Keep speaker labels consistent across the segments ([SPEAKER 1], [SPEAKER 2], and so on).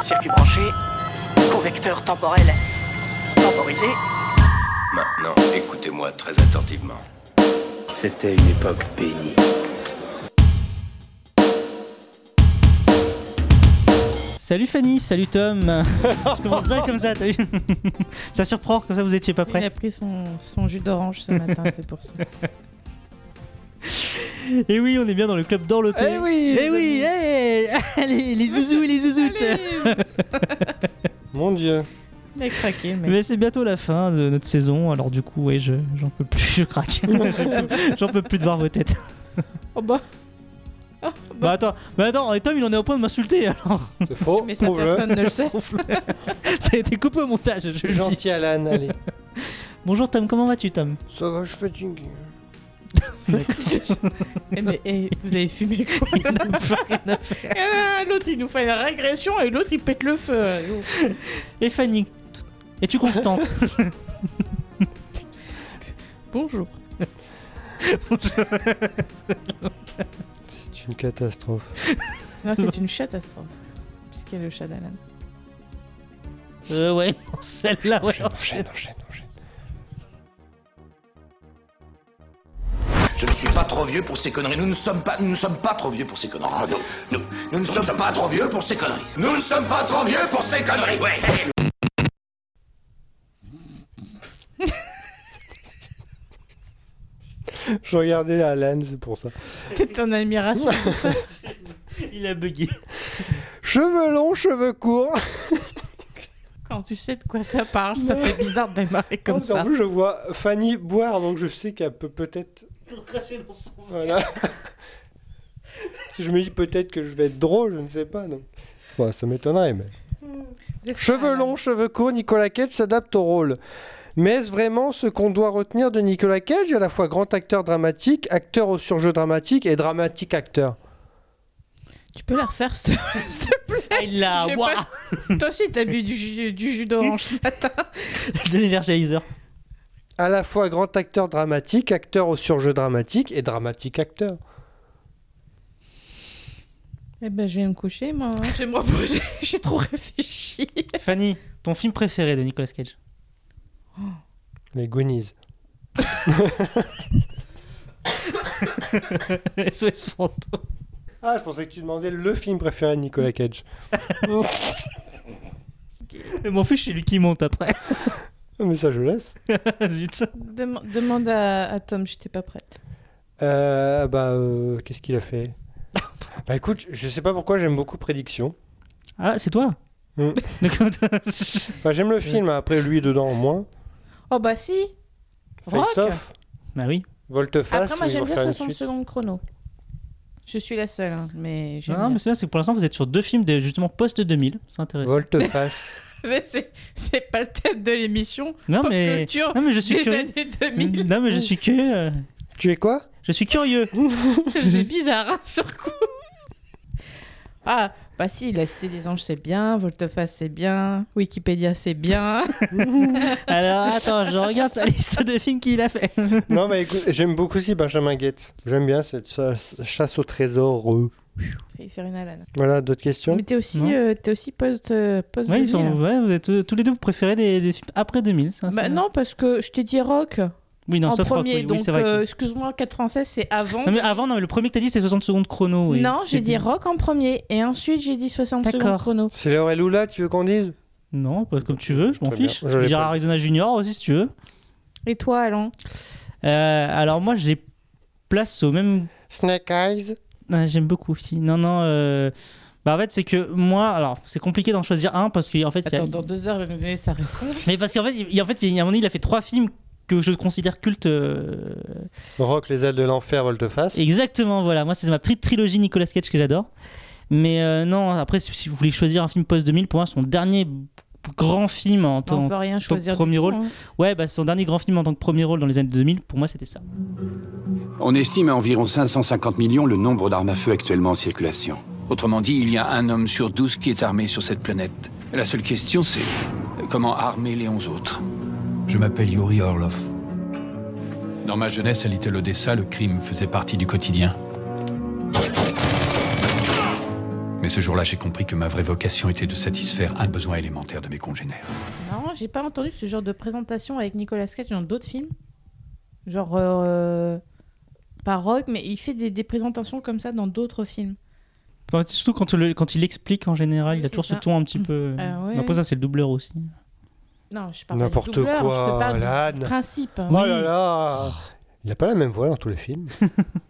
[SPEAKER 1] Circuit branché, correcteur temporel temporisé.
[SPEAKER 2] Maintenant, écoutez-moi très attentivement. C'était une époque bénie.
[SPEAKER 3] Salut Fanny, salut Tom. Je commence direct comme ça, t'as vu Ça surprend, comme ça vous étiez pas
[SPEAKER 4] Il
[SPEAKER 3] prêts.
[SPEAKER 4] a pris son, son jus d'orange ce matin, c'est pour ça.
[SPEAKER 3] Et oui, on est bien dans le club d'Orloté.
[SPEAKER 4] Eh oui,
[SPEAKER 3] Eh oui, eh Allez, les zouzous et les zouzoutes
[SPEAKER 5] Mon dieu.
[SPEAKER 4] Il a craqué, mais.
[SPEAKER 3] Mais c'est bientôt la fin de notre saison, alors du coup, ouais, je- j'en peux plus, je craque. J'en peux- plus de voir vos têtes.
[SPEAKER 4] Oh bah,
[SPEAKER 3] Bah attends, bah attends, et Tom il en est au point de m'insulter alors.
[SPEAKER 5] C'est faux.
[SPEAKER 4] mais ça
[SPEAKER 5] Prouve-le.
[SPEAKER 4] personne ne le sait.
[SPEAKER 3] Ça a été coupé au montage, je le dis.
[SPEAKER 5] Gentil Alan, allez.
[SPEAKER 3] Bonjour Tom, comment vas-tu Tom?
[SPEAKER 5] Ça va, je suis fatigué.
[SPEAKER 4] Eh, mais eh, vous avez fumé quoi Ah, L'autre il nous fait une régression et l'autre il pète le feu.
[SPEAKER 3] Et Fanny Es-tu constante
[SPEAKER 5] C'est
[SPEAKER 4] Bonjour.
[SPEAKER 5] une catastrophe.
[SPEAKER 4] Non, c'est une catastrophe. Puisqu'il y a le chat d'Alan.
[SPEAKER 3] Euh ouais, celle-là ouais.
[SPEAKER 5] Enchaîne, enchaîne, enchaîne.
[SPEAKER 6] Je ne suis pas trop vieux pour ces conneries. Nous ne sommes pas, nous ne sommes pas trop vieux pour ces conneries. nous, nous, nous ne sommes pas trop vieux pour ces conneries. Nous ne sommes pas trop vieux pour ces conneries. Ouais.
[SPEAKER 5] Je regardais la Alan, c'est pour ça.
[SPEAKER 4] T'es en admiration pour ça?
[SPEAKER 3] Il a bugué.
[SPEAKER 5] Cheveux longs, cheveux courts.
[SPEAKER 4] Quand tu sais de quoi ça parle, ça fait bizarre de démarrer comme
[SPEAKER 5] En
[SPEAKER 4] ça.
[SPEAKER 5] plus, je vois Fanny boire, donc je sais qu'elle peut peut-être. Voilà. si je me dis peut-être que je vais être drôle, je ne sais pas. Donc. Bon, ça m'étonnerait, mais. Cheveux longs, cheveux courts, Nicolas Cage s'adapte au rôle. Mais est-ce vraiment ce qu'on doit retenir de Nicolas Cage, à la fois grand acteur dramatique, acteur au surjeu dramatique et dramatique acteur?
[SPEAKER 4] Tu peux la refaire, s'il te plaît
[SPEAKER 3] Ah, il l'a.
[SPEAKER 4] Toi aussi, t'as bu du jus, du jus d'orange ce matin.
[SPEAKER 3] De l'énergizer.
[SPEAKER 5] À la fois grand acteur dramatique, acteur au surjeu dramatique et dramatique acteur.
[SPEAKER 4] Eh ben, je vais me coucher, moi. hein. Je vais me reposer. J'ai trop réfléchi.
[SPEAKER 3] Fanny, ton film préféré de Nicolas Cage?
[SPEAKER 5] Les Goonies.
[SPEAKER 3] SOS Fantôme.
[SPEAKER 5] Ah, je pensais que tu demandais le film préféré de Nicolas Cage.
[SPEAKER 3] Et Mon fils, c'est lui qui monte après.
[SPEAKER 5] Ah, Mais ça, je laisse.
[SPEAKER 3] Zut.
[SPEAKER 4] Dem- demande à, à Tom, j'étais pas prête.
[SPEAKER 5] Euh, bah, euh, qu'est-ce qu'il a fait? Bah écoute, je sais pas pourquoi j'aime beaucoup Prédiction.
[SPEAKER 3] Ah, c'est toi?
[SPEAKER 5] Mm. Bah, j'aime le film, après lui dedans moins.
[SPEAKER 4] Oh bah si Rock
[SPEAKER 5] Face Off,
[SPEAKER 3] bah oui.
[SPEAKER 5] Volte-face.
[SPEAKER 4] Après, moi,
[SPEAKER 5] où ils
[SPEAKER 4] j'aime
[SPEAKER 5] vont
[SPEAKER 4] bien
[SPEAKER 5] faire une
[SPEAKER 4] 60
[SPEAKER 5] suite.
[SPEAKER 4] secondes chrono. Je suis la seule, hein, mais j'aime
[SPEAKER 3] Non,
[SPEAKER 4] bien.
[SPEAKER 3] mais c'est bien, c'est que pour l'instant, vous êtes sur deux films de, justement post-2000. C'est intéressant.
[SPEAKER 5] Volte-face.
[SPEAKER 4] Mais c'est, c'est pas le thème de l'émission.
[SPEAKER 3] Non,
[SPEAKER 4] Pop
[SPEAKER 3] mais.
[SPEAKER 4] culture
[SPEAKER 3] Non, mais je suis
[SPEAKER 4] des
[SPEAKER 3] curieux.
[SPEAKER 4] années 2000.
[SPEAKER 3] Non, mais je suis curieux.
[SPEAKER 5] tu es quoi?
[SPEAKER 3] Je suis curieux.
[SPEAKER 4] C'est bizarre, hein, sur coup. Ah, bah si, La Cité des Anges, c'est bien. Volteface, c'est bien. Wikipédia, c'est bien.
[SPEAKER 3] Alors, attends, je regarde sa liste de films qu'il a fait.
[SPEAKER 5] Non, mais écoute, j'aime beaucoup aussi Benjamin Gates. J'aime bien cette chasse, chasse au trésor. euh.
[SPEAKER 4] Fais faire une alane.
[SPEAKER 5] Voilà, d'autres questions
[SPEAKER 4] Mais t'es aussi, euh, t'es aussi post, euh, post
[SPEAKER 3] Ouais, ils
[SPEAKER 4] 2000.
[SPEAKER 3] sont, ouais, vous êtes euh, tous les deux, vous préférez des, des films après 2000. ça,
[SPEAKER 4] Bah non, parce que je t'ai dit rock
[SPEAKER 3] Oui, non,
[SPEAKER 4] en
[SPEAKER 3] sauf Rock,
[SPEAKER 4] premier.
[SPEAKER 3] oui, oui,
[SPEAKER 4] donc,
[SPEAKER 3] c'est vrai. que-
[SPEAKER 4] euh, excuse-moi, 96, c'est avant.
[SPEAKER 3] Non, mais avant, non, mais le premier que t'as dit, c'est 60 secondes chrono. et
[SPEAKER 4] non, j'ai dit rock en premier. Et ensuite, j'ai dit 60 secondes chrono.
[SPEAKER 5] C'est Laure et Lula, tu veux qu'on dise?
[SPEAKER 3] Non, pas comme tu veux, je m'en fiche.
[SPEAKER 5] Je
[SPEAKER 3] dirais
[SPEAKER 5] pas.
[SPEAKER 3] Arizona Junior aussi, si tu veux.
[SPEAKER 4] Et toi, Alain?
[SPEAKER 3] Euh, alors, moi, je les place au même
[SPEAKER 5] Snake Eyes.
[SPEAKER 3] Ah, J'aime beaucoup aussi. Non, non. euh, Bah, en fait, c'est que moi, alors, c'est compliqué d'en choisir un parce qu'en fait, a-
[SPEAKER 4] Attends, dans deux heures, il va me donner sa réponse.
[SPEAKER 3] mais parce qu'en fait, il, en fait, il y a un moment donné, il a fait trois films que je considère cultes. euh,
[SPEAKER 5] Rock, les ailes de l'enfer, Volte-face.
[SPEAKER 3] Exactement, voilà. Moi, c'est ma petite trilogie Nicolas Cage que j'adore. Mais euh, non, après, si, si vous voulez choisir un film post-2000, pour moi, son dernier grand film en
[SPEAKER 4] On
[SPEAKER 3] tant
[SPEAKER 4] choisir.
[SPEAKER 3] premier rôle.
[SPEAKER 4] hein.
[SPEAKER 3] Ouais, bah, son dernier grand film en tant que premier rôle dans les années 2000, pour moi, c'était ça.
[SPEAKER 7] On estime à environ 550 millions le nombre d'armes à feu actuellement en circulation. Autrement dit, il y a un homme sur 12 qui est armé sur cette planète. La seule question, c'est comment armer les 11 autres
[SPEAKER 8] Je m'appelle Yuri Orlov. Dans ma jeunesse à Little Odessa, le crime faisait partie du quotidien. Mais ce jour-là, j'ai compris que ma vraie vocation était de satisfaire un besoin élémentaire de mes congénères.
[SPEAKER 4] Non, j'ai pas entendu ce genre de présentation avec Nicolas Cage dans d'autres films. Genre. Euh, pas Rock, mais il fait des, des présentations comme ça dans d'autres films.
[SPEAKER 3] Enfin, Surtout quand, le- quand il explique en général, il a toujours ce ton un petit peu.
[SPEAKER 4] Ah ouais.
[SPEAKER 3] Après, ça, c'est le doubleur aussi.
[SPEAKER 4] Non, je parle pas
[SPEAKER 5] N'importe
[SPEAKER 4] du doubleur, je
[SPEAKER 5] quoi,
[SPEAKER 4] te parle du principe.
[SPEAKER 5] Oh là là Il a pas la même voix dans tous les films.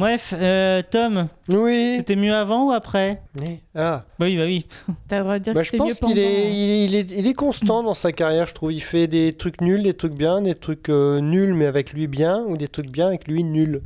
[SPEAKER 3] Bref, euh, Tom,
[SPEAKER 5] Oui.
[SPEAKER 3] c'était mieux avant ou après?
[SPEAKER 5] Ah.
[SPEAKER 3] Bah oui, bah oui.
[SPEAKER 4] T'as le droit de dire
[SPEAKER 5] Bah,
[SPEAKER 4] que
[SPEAKER 5] je
[SPEAKER 4] c'était mieux
[SPEAKER 5] pense qu'il est,
[SPEAKER 4] pendant.
[SPEAKER 5] il est, il est, il est constant dans sa carrière, je trouve. Il fait des trucs nuls, des trucs bien, des trucs euh, nuls mais avec lui bien, ou des trucs bien avec lui nuls.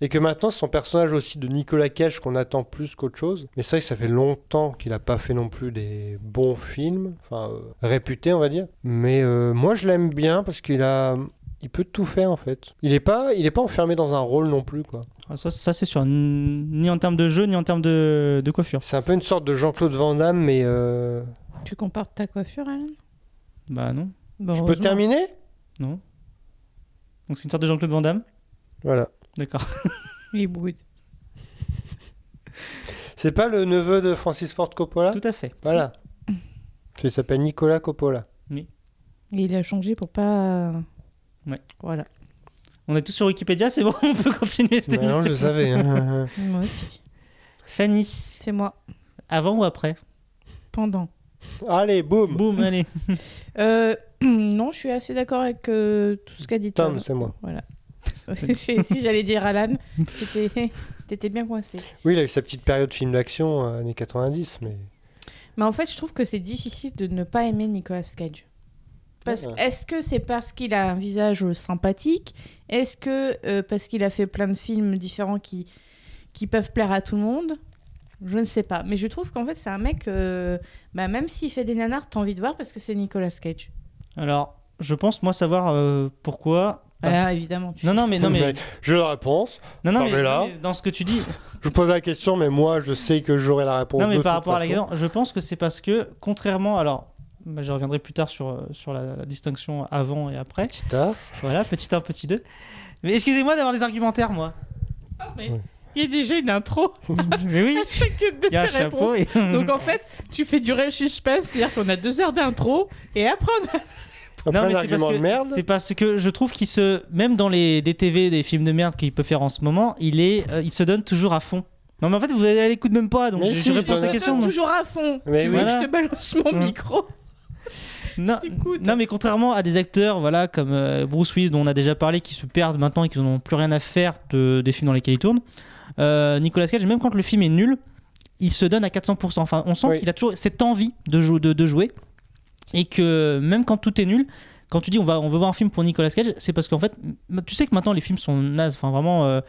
[SPEAKER 5] Et que maintenant, c'est son personnage aussi de Nicolas Cage qu'on attend plus qu'autre chose. Mais ça, ça fait longtemps qu'il n'a pas fait non plus des bons films, enfin euh, réputés, on va dire. Mais euh, moi, je l'aime bien parce qu'il a, il peut tout faire en fait. Il est pas, il est pas enfermé dans un rôle non plus quoi.
[SPEAKER 3] Ah, Ça, ça c'est sûr. Ni en termes de jeu, ni en termes de, de coiffure.
[SPEAKER 5] C'est un peu une sorte de Jean-Claude Van Damme, mais euh,
[SPEAKER 4] Tu compares ta coiffure, Alan?
[SPEAKER 3] Bah non.
[SPEAKER 4] Bon,
[SPEAKER 5] je peux terminer?
[SPEAKER 3] Non. Donc c'est une sorte de Jean-Claude Van Damme?
[SPEAKER 5] Voilà.
[SPEAKER 3] D'accord.
[SPEAKER 4] Il boude.
[SPEAKER 5] C'est pas le neveu de Francis Ford Coppola?
[SPEAKER 3] Tout à fait.
[SPEAKER 5] Voilà. Il s'appelle Nicolas Coppola.
[SPEAKER 4] Et il a changé pour pas.
[SPEAKER 3] Ouais.
[SPEAKER 4] Voilà.
[SPEAKER 3] On est tous sur Wikipédia, c'est bon, on peut continuer cette
[SPEAKER 5] Mais non, je savais. hein.
[SPEAKER 4] Moi aussi.
[SPEAKER 3] Fanny,
[SPEAKER 4] C'est moi.
[SPEAKER 3] avant ou après?
[SPEAKER 4] Pendant.
[SPEAKER 5] Allez, boum
[SPEAKER 3] Boum, allez.
[SPEAKER 4] Euh, non, je suis assez d'accord avec euh, tout ce qu'a dit Tom.
[SPEAKER 5] Tom, c'est moi.
[SPEAKER 4] Voilà. si j'allais dire Alan, t'étais bien coincé.
[SPEAKER 5] Oui, il a eu sa petite période film d'action, euh, années 90, mais...
[SPEAKER 4] Mais en fait, je trouve que c'est difficile de ne pas aimer Nicolas Cage. Parce,
[SPEAKER 5] Ouais.
[SPEAKER 4] Est-ce que c'est parce qu'il a un visage sympathique? Est-ce que euh, parce qu'il a fait plein de films différents qui, qui peuvent plaire à tout le monde? Je ne sais pas. Mais je trouve qu'en fait, c'est un mec, euh, bah, même s'il fait des nanars, t'as envie de voir parce que c'est Nicolas Cage.
[SPEAKER 3] Alors, je pense, moi, savoir euh, pourquoi.
[SPEAKER 4] Ah, évidemment. tu
[SPEAKER 3] Non, non, mais, non, mais,
[SPEAKER 5] J'ai la réponse.
[SPEAKER 3] non, non, mais,
[SPEAKER 5] mais là-
[SPEAKER 3] mais dans ce que tu dis,
[SPEAKER 5] Je vous pose la question, mais moi, je sais que j'aurai la réponse
[SPEAKER 3] non, mais
[SPEAKER 5] de
[SPEAKER 3] par
[SPEAKER 5] toute
[SPEAKER 3] rapport à la question, je pense que c'est parce que, contrairement, alors, bah, je reviendrai plus tard sur, euh, sur la, la distinction avant et après.
[SPEAKER 5] Petit A.
[SPEAKER 3] Voilà, petit 1, petit 2. Mais excusez-moi d'avoir des argumentaires, moi.
[SPEAKER 4] Il y a déjà une intro.
[SPEAKER 3] mais oui,
[SPEAKER 4] Chacune de
[SPEAKER 3] il y a un
[SPEAKER 4] tes
[SPEAKER 3] chapeau.
[SPEAKER 4] réponses.
[SPEAKER 3] Et...
[SPEAKER 4] Donc en fait, tu fais durer le suspense, c'est-à-dire qu'on a deux heures d'intro et après on a
[SPEAKER 5] Après
[SPEAKER 3] non, mais c'est parce,
[SPEAKER 5] argument
[SPEAKER 3] que, c'est parce que je trouve qu'il se. Même dans les DTV, des films de merde qu'il peut faire en ce moment, il, est, euh, il se donne toujours à fond. Non, mais en fait, vous allez à l'écoute même pas, donc
[SPEAKER 5] Mais
[SPEAKER 3] je,
[SPEAKER 5] si,
[SPEAKER 3] je réponds à
[SPEAKER 5] donne-
[SPEAKER 3] question.
[SPEAKER 4] toujours à fond.
[SPEAKER 5] Mais
[SPEAKER 4] tu veux
[SPEAKER 3] voilà.
[SPEAKER 4] que je te balance mon micro?
[SPEAKER 3] Non, non, mais contrairement à des acteurs voilà, comme euh, Bruce Willis, dont on a déjà parlé, qui se perdent maintenant et qui n'ont plus rien à faire de, des films dans lesquels ils tournent, euh, Nicolas Cage, même quand le film est nul, il se donne à 400%. Enfin, on sent
[SPEAKER 5] Oui.
[SPEAKER 3] qu'il a toujours cette envie de, jou- de, de jouer. Et que même quand tout est nul, quand tu dis on, va, on veut voir un film pour Nicolas Cage, c'est parce qu'en fait, tu sais que maintenant les films sont nazes. Enfin, vraiment, euh,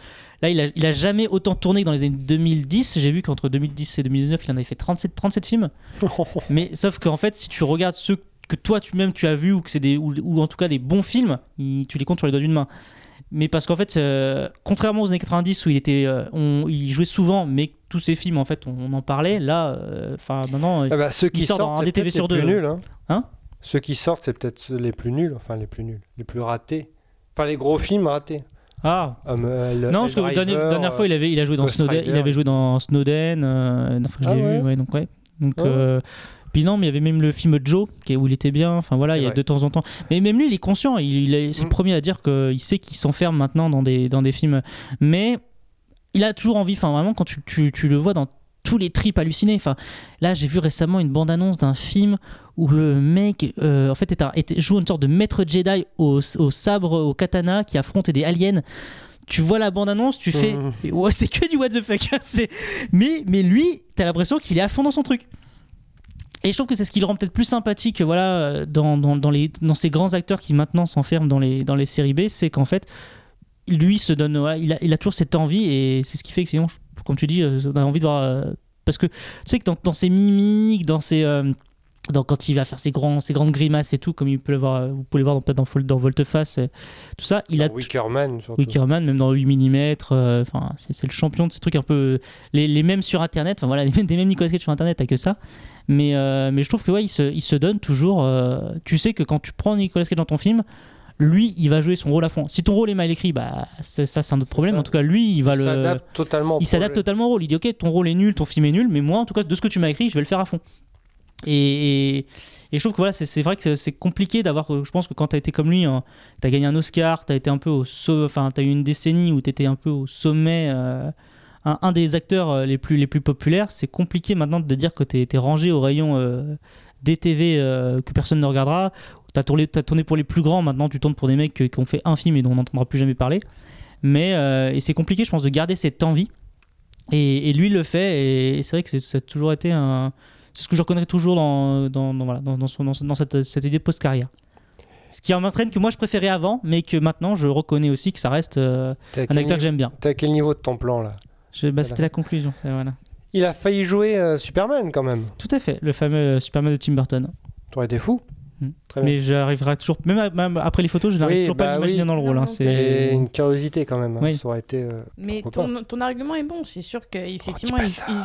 [SPEAKER 3] là, il a, il a jamais autant tourné que dans les années 2010. J'ai vu qu'entre 2010 et 2019, il en avait fait 37, 37 films. Mais sauf qu'en fait, si tu regardes ceux que toi tu même tu as vu ou que c'est des ou, ou en tout cas des bons films, il- tu les comptes sur les doigts d'une main. Mais parce qu'en fait, euh, contrairement aux années 90 où il était, euh, on- il jouait souvent, mais tous ces films en fait, on, on en parlait. Là, euh, enfin maintenant,
[SPEAKER 5] Ah bah, ceux qui
[SPEAKER 3] il sort
[SPEAKER 5] sortent,
[SPEAKER 3] dans un DTV sur deux.
[SPEAKER 5] Hein.
[SPEAKER 3] Hein?
[SPEAKER 5] Ceux qui sortent, c'est peut-être les plus nuls. Enfin, les plus nuls. Les plus ratés. Enfin, les gros films ratés.
[SPEAKER 3] ah
[SPEAKER 5] Hum, euh,
[SPEAKER 3] non parce que la dernière, dernière fois il avait, il a joué dans Snowden, il avait joué dans Snowden. euh, la dernière fois que je
[SPEAKER 5] Ah
[SPEAKER 3] l'ai
[SPEAKER 5] ouais
[SPEAKER 3] vu, ouais, donc ouais. Donc
[SPEAKER 5] Ah
[SPEAKER 3] euh, puis non, mais il y avait même le film Joe, qui est- où il était bien. Enfin voilà, il y a de temps en temps. Mais même lui, il est conscient. Il, il est- c'est le
[SPEAKER 5] Mm.
[SPEAKER 3] premier à dire qu'il sait qu'il s'enferme maintenant dans des, dans des films. Mais il a toujours envie. Enfin vraiment, quand tu, tu, tu le vois dans tous les trips hallucinés. Enfin là, j'ai vu récemment une bande-annonce d'un film où le mec, euh, en fait, est un- était- joue une sorte de maître Jedi au, au sabre, au katana, qui affronte des aliens. Tu vois la bande-annonce, tu fais.
[SPEAKER 5] Mhm.
[SPEAKER 3] Ouais, c'est que du what the fuck. c'est- mais, mais lui, t'as l'impression qu'il est à fond dans son truc. Et je trouve que c'est ce qui le rend peut-être plus sympathique voilà, dans, dans, dans, les, dans ces grands acteurs qui maintenant s'enferment dans les, dans les séries B, c'est qu'en fait, lui se donne, il, a, il a toujours cette envie et c'est ce qui fait que je- comme tu dis, euh, on a envie de voir. euh, parce que tu sais que dans, dans ses mimiques, dans ses. euh, dans, quand il va faire ses, grands, ses grandes grimaces et tout, comme il peut le voir, vous pouvez le voir dans- peut-être dans, dans Volteface, et tout ça, il a,
[SPEAKER 5] Wickerman, surtout.
[SPEAKER 3] Wickerman, même dans 8 mm, enfin c'est c'est le champion de ces trucs un peu les, les mêmes sur internet, enfin voilà, les mêmes, des mêmes Nicolas Cage sur internet, t'as que ça. Mais, euh, mais je trouve que ouais, il se, il se donne toujours. euh, tu sais que quand tu prends Nicolas Cage dans ton film, lui, il va jouer son rôle à fond. Si ton rôle est mal écrit, bah ça, c'est un autre problème.
[SPEAKER 5] ça.
[SPEAKER 3] En tout cas, lui, il va
[SPEAKER 5] Il
[SPEAKER 3] le.
[SPEAKER 5] s'adapte totalement
[SPEAKER 3] il s'adapte totalement au rôle. Il dit ok, ton rôle est nul, ton film est nul, mais moi, en tout cas, de ce que tu m'as écrit, je vais le faire à fond. Et, je trouve que voilà, c'est vrai que c'est- compliqué d'avoir. Je pense que quand tu as été comme lui, hein, tu as gagné un Oscar, tu as été un peu au so- enfin, tu as eu une décennie où tu étais un peu au sommet, euh, un, des acteurs euh, les plus, les plus populaires. C'est compliqué maintenant de dire que tu es, rangé au rayon euh, DTV euh, que personne ne regardera. Tu as, t'as tourné pour les plus grands, maintenant tu tournes pour des mecs qui, ont fait un film et dont on n'entendra plus jamais parler. Mais c'est compliqué, je pense, de garder cette envie. Et, et lui le fait, et c'est vrai que ça a toujours été un. C'est ce que je reconnais toujours dans, dans, dans- voilà, dans, dans son- dans- dans cette, cette idée post-carrière. Ce qui m'entraîne que moi je préférais avant, mais que maintenant je reconnais aussi que ça reste euh, un acteur que j'aime bien.
[SPEAKER 5] T'es à quel niveau de ton plan là?
[SPEAKER 3] Je- bah, C'était la conclusion. Voilà.
[SPEAKER 5] Il a failli jouer euh, Superman quand même.
[SPEAKER 3] Tout à fait, le fameux euh, Superman de Tim Burton.
[SPEAKER 5] T'aurais été fou.
[SPEAKER 3] Mm.
[SPEAKER 5] Très bien.
[SPEAKER 3] Mais j'arriverai toujours, même, à- même après les photos, je n'arrive
[SPEAKER 5] Oui,
[SPEAKER 3] toujours pas
[SPEAKER 5] bah
[SPEAKER 3] à m'imaginer
[SPEAKER 5] oui.
[SPEAKER 3] dans le rôle. Hein, c'est
[SPEAKER 5] une curiosité quand même. hein.
[SPEAKER 3] Oui.
[SPEAKER 5] Ça aurait été. euh,
[SPEAKER 4] Mais ton, ton argument est bon, c'est sûr qu'effectivement,
[SPEAKER 5] pas
[SPEAKER 4] il,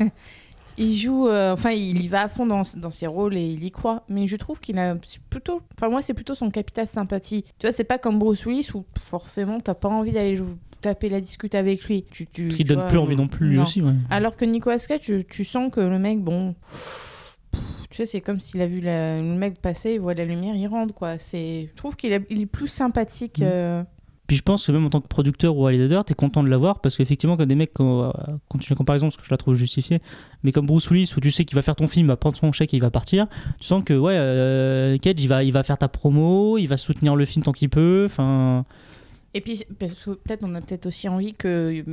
[SPEAKER 4] il il joue euh, enfin, il y va à fond dans, dans ses rôles et il y croit. Mais je trouve qu'il a plutôt, enfin, moi, c'est plutôt son capital sympathie. Tu vois, c'est pas comme Bruce Willis où forcément, t'as pas envie d'aller taper la discute avec lui. Tu, tu,
[SPEAKER 3] ce qui
[SPEAKER 4] tu
[SPEAKER 3] donne
[SPEAKER 4] vois,
[SPEAKER 3] plus envie non plus lui
[SPEAKER 4] non.
[SPEAKER 3] aussi. ouais.
[SPEAKER 4] Alors que Nicolas Cage, tu, tu sens que le mec, bon. Tu sais, c'est comme s'il a vu la- le mec passer, il voit la lumière, il rentre, quoi. C'est... Je trouve qu'il est, il est plus sympathique.
[SPEAKER 3] Mm.
[SPEAKER 4] euh,
[SPEAKER 3] Puis je pense que même en tant que producteur ou réalisateur, t'es content de l'avoir parce qu'effectivement, quand des mecs, quand, euh, la comparaison parce que je la trouve justifiée, mais comme Bruce Willis où tu sais qu'il va faire ton film, il va prendre son chèque et il va partir, tu sens que ouais, euh, Cage il va, il va faire ta promo, il va soutenir le film tant qu'il peut. Enfin,
[SPEAKER 4] Et puis, peut-être, on a peut-être aussi envie que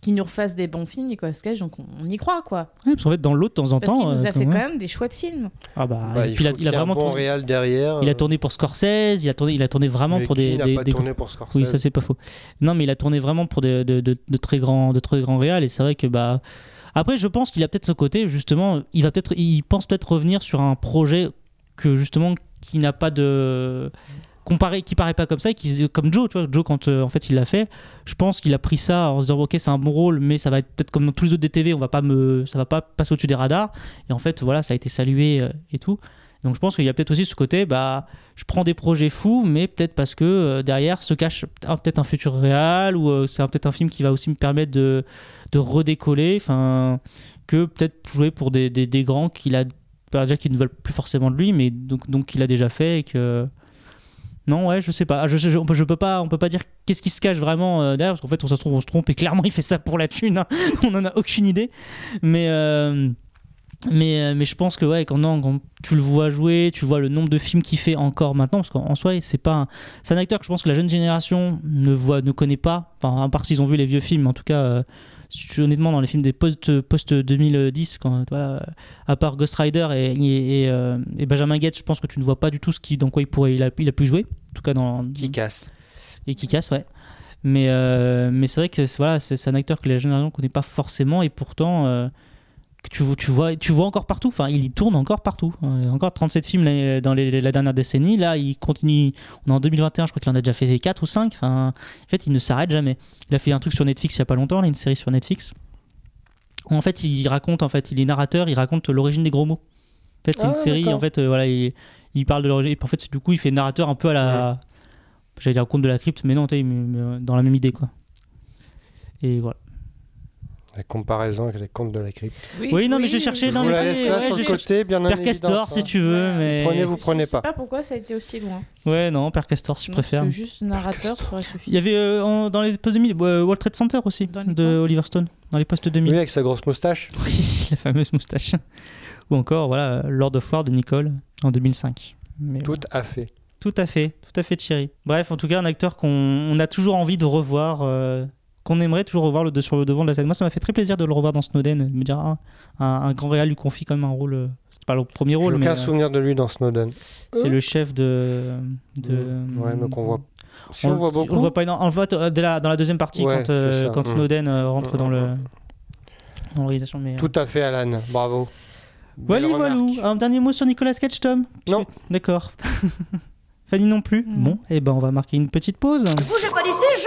[SPEAKER 4] qu'il nous refasse des bons films, Nicolas Cage, donc on, on y croit, quoi.
[SPEAKER 3] ouais, parce qu'en fait, dans l'autre, de temps en
[SPEAKER 4] Parce
[SPEAKER 3] temps.
[SPEAKER 4] qu'il nous
[SPEAKER 3] euh,
[SPEAKER 4] a fait quand même des choix de films.
[SPEAKER 3] Ah bah,
[SPEAKER 5] bah,
[SPEAKER 3] et
[SPEAKER 5] il
[SPEAKER 3] puis il a,
[SPEAKER 5] faut
[SPEAKER 3] il a vraiment
[SPEAKER 5] bon
[SPEAKER 3] tourné,
[SPEAKER 5] réal derrière.
[SPEAKER 3] il a
[SPEAKER 5] euh,
[SPEAKER 3] tourné pour Scorsese, il a tourné, il a tourné vraiment
[SPEAKER 5] mais
[SPEAKER 3] pour
[SPEAKER 5] qui
[SPEAKER 3] des,
[SPEAKER 5] n'a
[SPEAKER 3] des-
[SPEAKER 5] pas
[SPEAKER 3] des-
[SPEAKER 5] tourné pour Scorsese
[SPEAKER 3] Oui, ça c'est pas faux. Non, mais il a tourné vraiment pour de, de- de- de très grands, de très grands réals et c'est vrai que bah. Après, je pense qu'il a peut-être ce côté justement. Il va peut-être, il pense peut-être revenir sur un projet que justement qui n'a pas de comparé, qui paraît pas comme ça, et comme Joe, tu vois, Joe quand euh, en fait il l'a fait, je pense qu'il a pris ça en se disant ok c'est un bon rôle, mais ça va être peut-être comme dans tous les autres DTV, on va pas me, ça va pas passer au-dessus des radars. Et en fait voilà, ça a été salué euh, et tout. Donc je pense qu'il y a peut-être aussi ce côté, bah, je prends des projets fous, mais peut-être parce que euh, derrière se cache peut-être un futur réel ou c'est peut-être un film qui va aussi me permettre de, redécoller, enfin, que peut-être jouer pour des, des, grands qu'il a, qui ne veulent plus forcément de lui, mais donc, donc qu'il a déjà fait et que. Non, ouais, je sais pas. Je, je, je- je peux pas. On peut pas dire qu'est-ce qui se cache vraiment euh, derrière, parce qu'en fait, on, se trompe et clairement, il fait ça pour la thune. hein. on en a aucune idée. Mais. euh, mais, euh, mais je pense que ouais, quand, non, quand tu le vois jouer, tu vois le nombre de films qu'il fait encore maintenant, parce qu'en en soi, c'est pas un- c'est un acteur que je pense que la jeune génération ne voit, ne connaît pas. Enfin, à part s'ils ont vu les vieux films, en tout cas, honnêtement, dans les films des post, post 2010, quand, euh, à part Ghost Rider et, et, et, euh, et Benjamin Gates, je pense que tu ne vois pas du tout ce qui, dans quoi il pourrait, il a, il a pu jouer, en tout cas dans
[SPEAKER 5] Qui casse.
[SPEAKER 3] et qui casse, ouais. Mais, euh, mais c'est vrai que c'est- voilà, c'est c'est un acteur que la génération ne connaît pas forcément et pourtant euh, que tu, tu, vois, tu vois encore partout. Enfin, il y tourne encore partout. Euh, encore 37 films dans les- la dernière décennie. Là, il continue. On est en 2021, je crois qu'il en a déjà fait 4 ou 5. Enfin, en fait, il ne s'arrête jamais. Il a fait un truc sur Netflix il y a pas longtemps, là, une série sur Netflix. Où, en fait, il raconte, en fait, il est narrateur, il raconte l'origine des gros mots. En fait, c'est
[SPEAKER 5] Ah,
[SPEAKER 3] une série,
[SPEAKER 5] d'accord.
[SPEAKER 3] en fait, euh, voilà, il, il parle de l'origine. En fait, du coup, il fait narrateur un peu à la. J'allais dire conte de la crypte, mais non, tu sais, mais- mais dans la même idée, quoi. Et voilà.
[SPEAKER 5] La comparaison avec les contes de la crypte.
[SPEAKER 3] Oui, non, mais je cherchais dans les-
[SPEAKER 5] côté, bien en
[SPEAKER 3] Père Castor,
[SPEAKER 5] hein.
[SPEAKER 3] si tu veux, mais.
[SPEAKER 5] Prenez, vous prenez
[SPEAKER 4] Je sais
[SPEAKER 5] pas.
[SPEAKER 4] pas pourquoi ça a été aussi loin.
[SPEAKER 3] Ouais, non, Père Castor, si je
[SPEAKER 4] Non,
[SPEAKER 3] préfère.
[SPEAKER 4] parce que juste narrateur serait
[SPEAKER 3] Il
[SPEAKER 4] suffi.
[SPEAKER 3] y avait euh, en- dans les postes 2000, euh, World Trade Center aussi, de Oliver Stone, dans les postes 2000.
[SPEAKER 5] Oui, avec sa grosse moustache.
[SPEAKER 3] Oui, la fameuse moustache. Ou encore, voilà, Lord of War de Nicole en 2005. Mais
[SPEAKER 5] Tout à fait.
[SPEAKER 3] Tout à fait, tout à fait Thierry. Bref, en tout cas, un acteur qu'on on a toujours envie de revoir, euh, qu'on aimerait toujours revoir le, sur le devant de la scène. Moi, ça m'a fait très plaisir de le revoir dans Snowden, de me dire, ah, un, un grand réal lui confie quand même un rôle. euh, C'était pas le premier
[SPEAKER 5] J'ai
[SPEAKER 3] rôle, mais
[SPEAKER 5] aucun
[SPEAKER 3] euh,
[SPEAKER 5] souvenir de lui dans Snowden.
[SPEAKER 3] c'est le chef de. de
[SPEAKER 5] Ouais, mais qu'on voit. Si
[SPEAKER 3] on,
[SPEAKER 5] on,
[SPEAKER 3] le-
[SPEAKER 5] voit beaucoup.
[SPEAKER 3] on le voit pas énorme. En fait, euh, dès la- dans la deuxième partie,
[SPEAKER 5] Ouais,
[SPEAKER 3] quand, euh, quand
[SPEAKER 5] Mm.
[SPEAKER 3] Snowden euh, rentre
[SPEAKER 5] Mm,
[SPEAKER 3] dans
[SPEAKER 5] mm,
[SPEAKER 3] le.
[SPEAKER 5] mm.
[SPEAKER 3] Dans l'organisation, mais.
[SPEAKER 5] Tout à fait, Alan. Bravo.
[SPEAKER 3] Voilà, voilà. Un dernier mot sur Nicolas Cage, Tom?
[SPEAKER 5] Non.
[SPEAKER 3] D'accord. Fanny non plus?
[SPEAKER 4] Mm.
[SPEAKER 3] Bon, et ben on va marquer une petite pause.
[SPEAKER 9] D'ici, je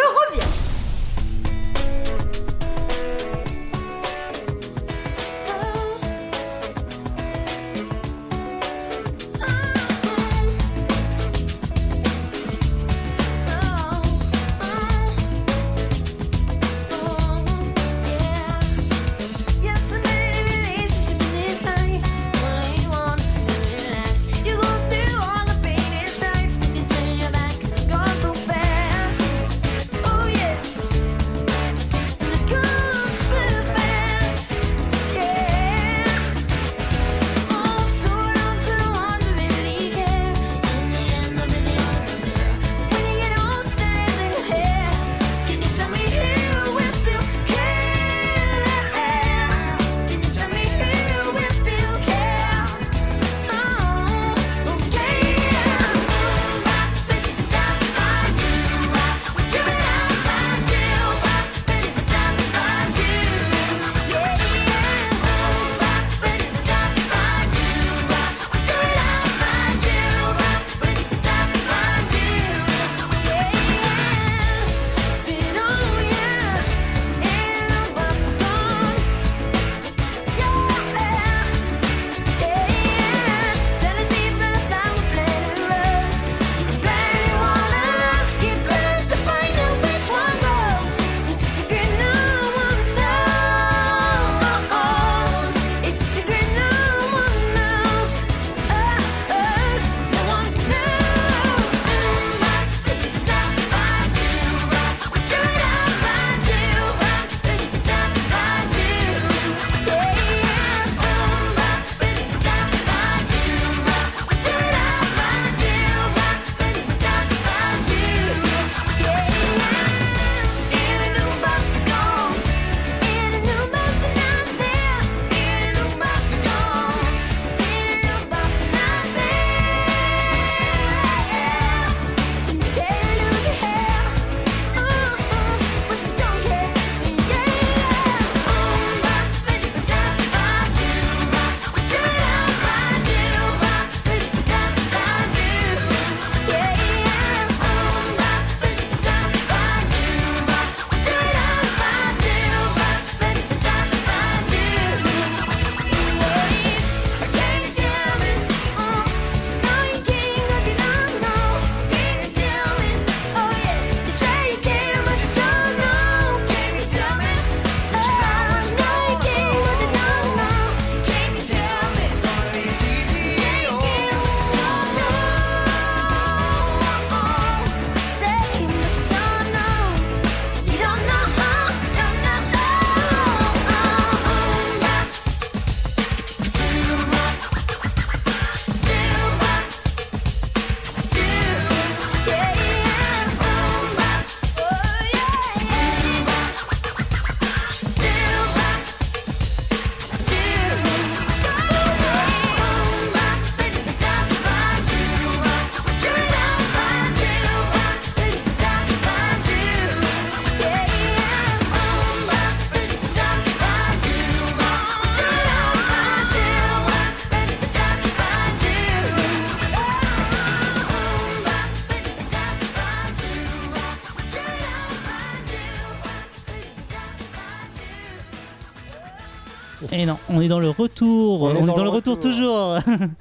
[SPEAKER 3] on est dans le retour. On, est dans, le retour, toujours.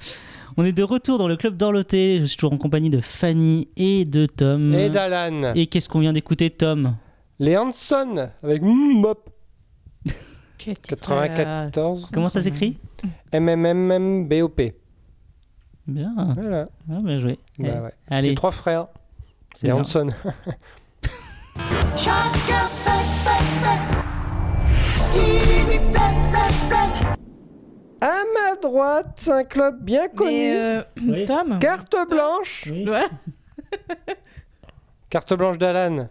[SPEAKER 3] on est de retour dans le club d'Orloté. Je suis toujours en compagnie de Fanny et de Tom.
[SPEAKER 5] Et d'Alan.
[SPEAKER 3] Et qu'est-ce qu'on vient d'écouter, Tom?
[SPEAKER 5] Les Hanson avec
[SPEAKER 4] titre,
[SPEAKER 5] 94.
[SPEAKER 3] Comment ça s'écrit?
[SPEAKER 5] MMMBOP.
[SPEAKER 3] Bien.
[SPEAKER 5] Voilà.
[SPEAKER 3] Ah, bien joué.
[SPEAKER 5] Bah
[SPEAKER 3] Eh,
[SPEAKER 5] ouais.
[SPEAKER 3] Allez,
[SPEAKER 5] C'est trois frères.
[SPEAKER 3] c'est
[SPEAKER 5] Les. Hanson.
[SPEAKER 9] Chacun
[SPEAKER 5] À ma droite, c'est un club bien connu.
[SPEAKER 4] Mais, euh,
[SPEAKER 3] Oui.
[SPEAKER 4] Tom
[SPEAKER 5] Carte blanche.
[SPEAKER 3] Oui.
[SPEAKER 4] Voilà.
[SPEAKER 5] Carte blanche d'Alan.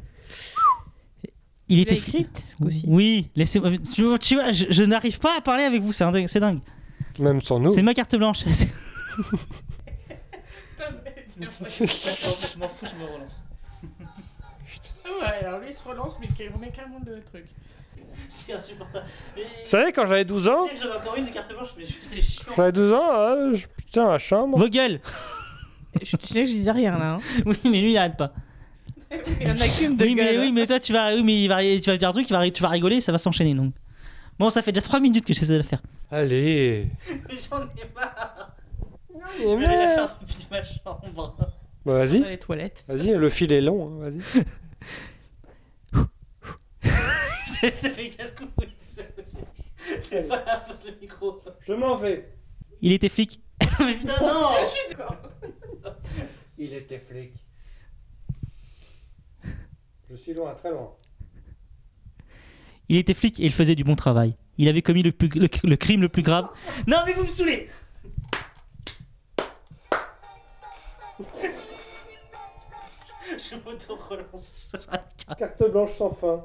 [SPEAKER 3] Il
[SPEAKER 4] Tu
[SPEAKER 3] était
[SPEAKER 4] écrite, ce coup-ci.
[SPEAKER 3] Oui, laissez-moi. Tu vois, tu vois, je, je n'arrive pas à parler avec vous, c'est un dingue- c'est dingue.
[SPEAKER 5] Même sans nous.
[SPEAKER 3] C'est ma carte blanche. je
[SPEAKER 4] Ah
[SPEAKER 3] m'en fous, je me relance.
[SPEAKER 4] ouais, alors lui il se relance, mais il remet carrément le truc.
[SPEAKER 3] C'est insupportable.
[SPEAKER 5] Vous savez, quand j'avais 12 ans,
[SPEAKER 3] J'avais encore une des cartes blanches, mais c'est chiant.
[SPEAKER 5] quand j'avais 12 ans, euh, je- putain, la chambre.
[SPEAKER 3] Vos gueules
[SPEAKER 4] Je- Tu sais que je disais rien là. Hein.
[SPEAKER 3] Oui, mais lui, il arrête pas.
[SPEAKER 4] Il y en a qu'une de
[SPEAKER 3] Oui, mais,
[SPEAKER 4] gueule.
[SPEAKER 3] oui, mais toi, tu vas, oui, mais il va, tu vas dire un truc, il va, tu vas rigoler, ça va s'enchaîner donc. Bon, ça fait déjà 3 minutes que j'essaie de la faire.
[SPEAKER 5] Allez.
[SPEAKER 3] Mais j'en ai marre.
[SPEAKER 5] Je vais
[SPEAKER 3] Je vais aller la faire depuis ma chambre.
[SPEAKER 5] Bah, vas-y.
[SPEAKER 4] Dans les toilettes.
[SPEAKER 5] Vas-y, le fil est long. hein, Vas-y.
[SPEAKER 3] Ça fait casse-couille. C'est pas là, pose le micro.
[SPEAKER 5] Je m'en vais.
[SPEAKER 3] Il était flic. mais putain, non
[SPEAKER 5] Il était flic. Je suis loin, très loin.
[SPEAKER 3] Il était flic et il faisait du bon travail. Il avait commis le, plus- le- le crime le plus grave. Non, mais vous me saoulez Je m'auto-relance.
[SPEAKER 5] Carte blanche sans fin.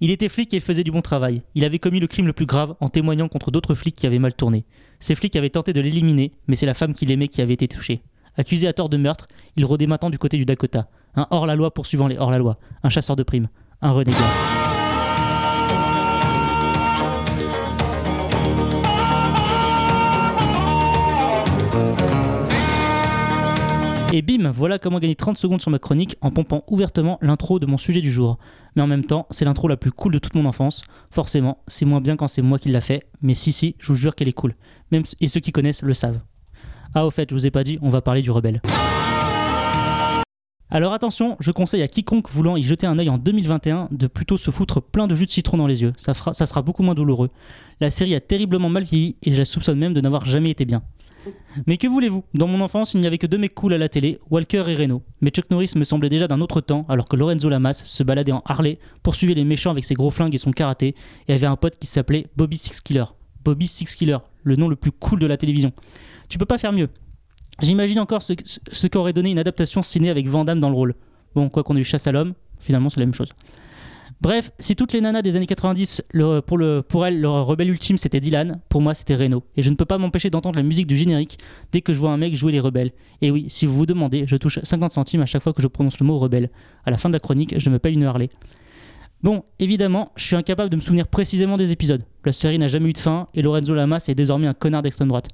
[SPEAKER 4] Il
[SPEAKER 3] était flic et il faisait du bon travail. Il avait commis le crime le plus grave en témoignant contre d'autres flics qui avaient mal tourné. Ces flics avaient tenté de l'éliminer, mais c'est la femme qu'il aimait qui avait été touchée. Accusé à tort de meurtre, il rôdait maintenant du côté du Dakota. Un hors-la-loi poursuivant les hors-la-loi. Un chasseur de primes. Un renégat. Et bim, voilà comment gagner 30 secondes sur ma chronique en pompant ouvertement l'intro de mon sujet du jour. Mais en même temps, c'est l'intro la plus cool de toute mon enfance. Forcément, c'est moins bien quand c'est moi qui l'a fait, mais si si, je vous jure qu'elle est cool. Même et ceux qui connaissent le savent. Ah au fait, je vous ai pas dit, on va parler du rebelle. Alors attention, je conseille à quiconque voulant y jeter un œil en 2021 de plutôt se foutre plein de jus de citron dans les yeux. Ça, sera beaucoup moins douloureux. La série a terriblement mal vieilli et je la soupçonne même de n'avoir jamais été bien. Mais que voulez-vous? Dans mon enfance, il n'y avait que deux mecs cool à la télé, Walker et Reno. Mais Chuck Norris me semblait déjà d'un autre temps, alors que Lorenzo Lamas se baladait en Harley, poursuivait les méchants avec ses gros flingues et son karaté, et avait un pote qui s'appelait Bobby Six Killer. Bobby Six Killer, le nom le plus cool de la télévision. Tu peux pas faire mieux. J'imagine encore ce, qu'aurait donné une adaptation ciné avec Van Damme dans le rôle. Bon, quoi qu'on ait eu chasse à l'homme, finalement c'est la même chose. Bref, si toutes les nanas des années 90, le- pour, le, pour elles, leur rebelle ultime c'était Dylan, pour moi c'était Reno. Et je ne peux pas m'empêcher d'entendre la musique du générique dès que je vois un mec jouer les rebelles. Et oui, si vous vous demandez, je touche 50 centimes à chaque fois que je prononce le mot rebelle. À la fin de la chronique, je me paye une Harley. Bon, évidemment, je suis incapable de me souvenir précisément des épisodes. La série n'a jamais eu de fin et Lorenzo Lamas est désormais un connard d'extrême droite.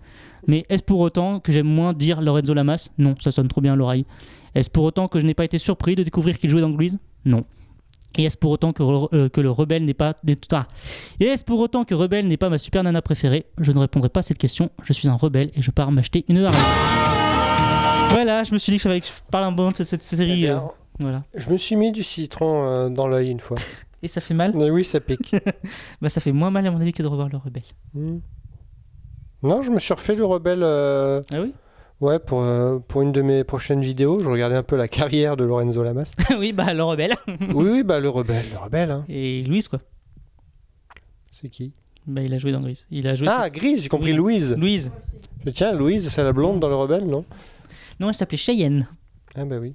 [SPEAKER 3] Mais est-ce pour autant que j'aime moins dire Lorenzo Lamas? Non, ça sonne trop bien à l'oreille. Est-ce pour autant que je n'ai pas été surpris de découvrir qu'il jouait dans Grease? Non. Et est-ce pour autant que, euh, que le rebelle n'est pas. Ah. Et est-ce pour autant que Rebelle n'est pas ma super nana préférée? Je ne répondrai pas à cette question. Je suis un rebelle et je pars m'acheter une Harley. Voilà, je me suis dit que je fallait que je parle un bon de cette, cette série.
[SPEAKER 5] Eh bien,
[SPEAKER 3] euh, voilà.
[SPEAKER 5] Je me suis mis du citron euh, dans l'œil une fois.
[SPEAKER 3] Et ça fait mal?
[SPEAKER 5] Mais oui, ça pique.
[SPEAKER 3] Bah ça fait moins mal à mon avis que de revoir le rebelle.
[SPEAKER 5] Hmm. Non, je me suis refait le rebelle. euh,
[SPEAKER 3] Ah oui?
[SPEAKER 5] Ouais, pour, euh, pour une de mes prochaines vidéos, je regardais un peu la carrière de Lorenzo Lamas.
[SPEAKER 3] Oui, bah le rebelle.
[SPEAKER 5] oui, oui, bah le rebelle, le rebelle, hein.
[SPEAKER 3] Et Louise quoi
[SPEAKER 5] C'est qui?
[SPEAKER 3] Bah il a joué dans Grease. Il a joué
[SPEAKER 5] Ah,
[SPEAKER 3] cette-
[SPEAKER 5] Grise, j'ai compris
[SPEAKER 3] Oui.
[SPEAKER 5] Louise.
[SPEAKER 3] Louise.
[SPEAKER 5] Je Tiens, Louise, c'est la blonde dans le rebelle, non?
[SPEAKER 3] Non, elle s'appelait Cheyenne.
[SPEAKER 5] Ah bah oui.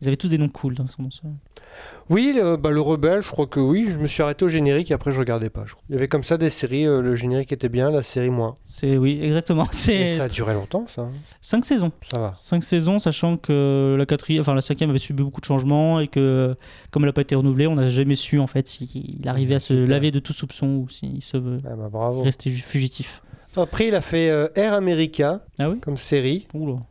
[SPEAKER 3] Ils avaient tous des noms cool dans son nom.
[SPEAKER 5] Oui, le, bah, le rebelle, je crois que oui. Je me suis arrêté au générique et après je regardais pas. je. Il y avait comme ça des séries, euh, le générique était bien, la série moins.
[SPEAKER 3] C'est oui, exactement. C'est
[SPEAKER 5] ça a duré longtemps, ça. hein.
[SPEAKER 3] 5 saisons.
[SPEAKER 5] Ça va.
[SPEAKER 3] 5 saisons, sachant que la quatrième, enfin la cinquième avait subi beaucoup de changements et que comme elle n'a pas été renouvelée, on n'a jamais su en fait s'il arrivait à se laver de tout soupçon ou s'il se veut
[SPEAKER 5] Ah bah bravo.
[SPEAKER 3] rester fugitif.
[SPEAKER 5] Après, il a fait euh, Air America
[SPEAKER 3] Ah oui
[SPEAKER 5] comme série.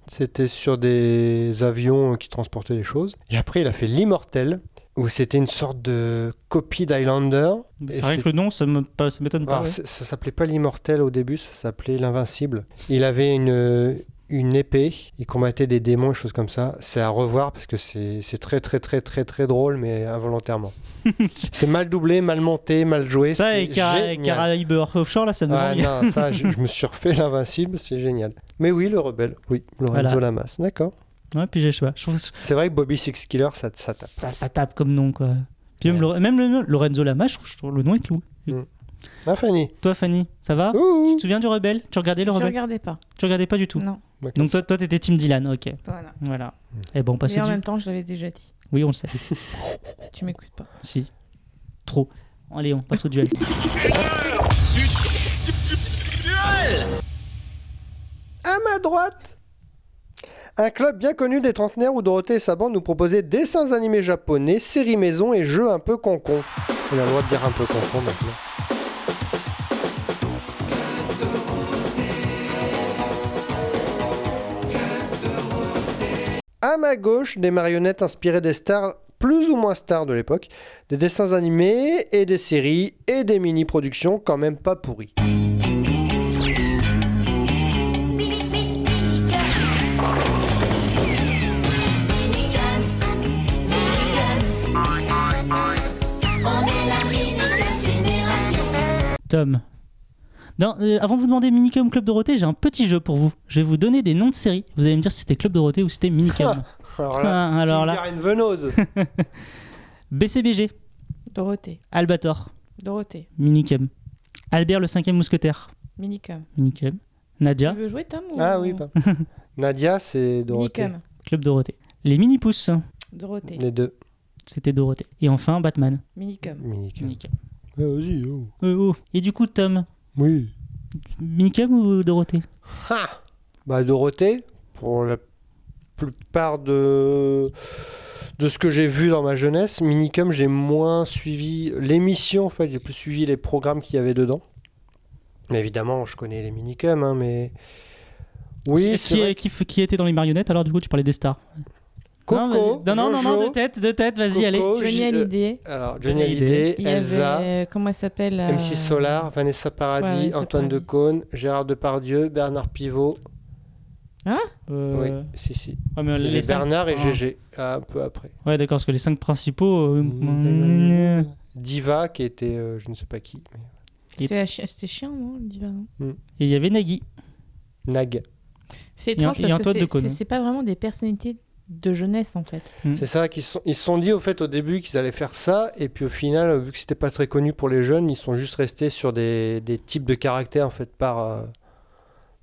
[SPEAKER 5] C'était sur des avions euh, qui transportaient des choses. Et après, il a fait L'Immortel, où c'était une sorte de copie d'Highlander.
[SPEAKER 3] C'est vrai que le nom, ça me- pas- ça m'étonne pas.
[SPEAKER 5] Alors,
[SPEAKER 3] ouais.
[SPEAKER 5] c'est- Ça s'appelait pas l'immortel au début, ça s'appelait l'invincible. Il avait une, une épée, il combattait des démons et choses comme ça. C'est à revoir parce que c'est très très très très très drôle, mais involontairement. c'est mal doublé, mal monté, mal joué.
[SPEAKER 3] Ça
[SPEAKER 5] c'est
[SPEAKER 3] et. Caraïbes Offshore, là, ça me
[SPEAKER 5] Ah non, ça, je, je me suis refait l'invincible, c'est génial. Mais oui, le rebelle, oui, Lorenzo
[SPEAKER 3] Voilà.
[SPEAKER 5] Lamas, d'accord.
[SPEAKER 3] Ouais, puis je sais pas. Trouve
[SPEAKER 5] C'est vrai que Bobby Six Killer, ça, ça tape.
[SPEAKER 3] ça, ça tape comme nom, quoi. Puis même. Lore- même le, Lorenzo Lama, je trouve, je trouve le nom est clou.
[SPEAKER 5] Ah, Fanny
[SPEAKER 3] Toi, Fanny, ça va
[SPEAKER 5] Ouh.
[SPEAKER 3] Tu te souviens du Rebelle Tu regardais le
[SPEAKER 4] Je
[SPEAKER 3] Rebelle
[SPEAKER 4] regardais pas.
[SPEAKER 3] Tu regardais pas du tout
[SPEAKER 4] Non.
[SPEAKER 3] Donc toi, toi, t'étais Team Dylan, ok.
[SPEAKER 4] Voilà.
[SPEAKER 3] Voilà. Et bon, on passe
[SPEAKER 4] Mais en
[SPEAKER 3] du-
[SPEAKER 4] même temps, je l'avais déjà dit.
[SPEAKER 3] Oui, on le sait.
[SPEAKER 4] Tu m'écoutes pas.
[SPEAKER 3] si. Trop. Allez, on passe au duel.
[SPEAKER 5] À ma droite Un club bien connu des trentenaires où Dorothée et sa bande nous proposaient dessins animés japonais, séries maison et jeux un peu concon. On a le droit de dire un peu concon maintenant. À ma gauche, des marionnettes inspirées des stars plus ou moins stars de l'époque, des dessins animés et des séries et des mini-productions quand même pas pourries.
[SPEAKER 3] Tom. Euh, avant de vous demander Minicum Club Dorothée, j'ai un petit jeu pour vous. Je vais vous donner des noms de séries. Vous allez me dire si c'était Club Dorothée ou si c'était Minicum.
[SPEAKER 5] Alors
[SPEAKER 3] Ah, alors là.
[SPEAKER 5] une venose.
[SPEAKER 3] BCBG,
[SPEAKER 4] Dorothée.
[SPEAKER 3] Albator,
[SPEAKER 4] Dorothée.
[SPEAKER 3] Minicum. Albert le cinquième mousquetaire,
[SPEAKER 4] Minicum.
[SPEAKER 3] Minicum. Nadia,
[SPEAKER 4] Tu veux jouer, Tom ou...
[SPEAKER 5] Ah oui, pas. Nadia, c'est Dorothée.
[SPEAKER 4] Minicum.
[SPEAKER 3] Club Dorothée. Les mini-pousses,
[SPEAKER 4] Dorothée.
[SPEAKER 5] Les deux.
[SPEAKER 3] c'était Dorothée. Et enfin, Batman.
[SPEAKER 4] Minicum.
[SPEAKER 5] Minicum.
[SPEAKER 3] Minicum.
[SPEAKER 5] Vas-y, oh.
[SPEAKER 3] Euh, oh. Et du coup, Tom,
[SPEAKER 5] Oui.
[SPEAKER 3] Minicum ou Dorothée?
[SPEAKER 5] Ha Bah, Dorothée, pour la plupart de, de ce que j'ai vu dans ma jeunesse, Minicum, j'ai moins suivi l'émission, en fait, j'ai plus suivi les programmes qu'il y avait dedans. Mais évidemment, je connais les Minicum, hein, mais. Oui,
[SPEAKER 3] qui, qui, qui était dans les marionnettes Alors, du coup, tu parlais des stars?
[SPEAKER 5] Coco,
[SPEAKER 3] non, non, non, non, de tête, de tête, vas-y, allez.
[SPEAKER 4] Johnny
[SPEAKER 5] J- euh,
[SPEAKER 4] Hallyday.
[SPEAKER 5] Alors,
[SPEAKER 3] Johnny
[SPEAKER 5] Hallyday, Elsa.
[SPEAKER 4] avait... euh, Comment elle s'appelle euh,
[SPEAKER 5] MC Solar, Vanessa Paradis,
[SPEAKER 4] Ouais, Vanessa
[SPEAKER 5] Antoine
[SPEAKER 4] Paradis.
[SPEAKER 5] Decaune, Gérard Depardieu, Bernard Pivot.
[SPEAKER 3] Euh,
[SPEAKER 5] Oui, si, si.
[SPEAKER 3] ouais, mais
[SPEAKER 5] Il y
[SPEAKER 3] les
[SPEAKER 5] Bernard et GG, ah, un peu après.
[SPEAKER 3] Ouais, d'accord, parce que les cinq principaux. euh,
[SPEAKER 5] Diva, qui était euh, je ne sais pas qui. mais-
[SPEAKER 4] C'était chien, non le diva, non
[SPEAKER 3] Et il y avait Nagui.
[SPEAKER 5] Nag.
[SPEAKER 4] C'est
[SPEAKER 3] Et
[SPEAKER 4] étrange
[SPEAKER 3] et
[SPEAKER 4] parce que c'est pas vraiment des personnalités de jeunesse en fait.
[SPEAKER 5] C'est ça qu'ils sont, ils se sont dit au fait au début qu'ils allaient faire ça et puis au final vu que c'était pas très connu pour les jeunes ils sont juste restés sur des, des types de caractères en fait par euh,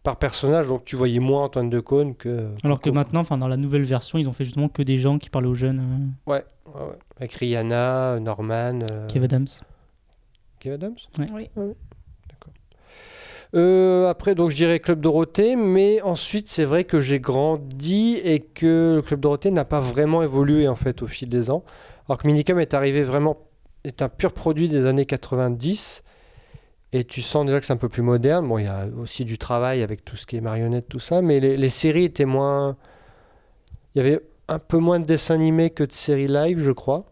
[SPEAKER 5] par personnage donc tu voyais moins Antoine Decaune que
[SPEAKER 3] Alors que maintenant, enfin, dans la nouvelle version, ils ont fait justement que des gens qui parlaient aux jeunes. euh,
[SPEAKER 5] ouais, ouais, ouais. avec Rihanna Norman euh,
[SPEAKER 3] Kev Adams.
[SPEAKER 5] Kev Adams?
[SPEAKER 4] Oui.
[SPEAKER 5] Euh, après, donc je dirais Club Dorothée, mais ensuite c'est vrai que j'ai grandi et que le Club Dorothée n'a pas vraiment évolué en fait au fil des ans. Alors que Minicum est arrivé vraiment, est un pur produit des années 90 et tu sens déjà que c'est un peu plus moderne. Bon, il y a aussi du travail avec tout ce qui est marionnette, tout ça, mais les, séries étaient moins. Il y avait un peu moins de dessins animés que de séries live, je crois,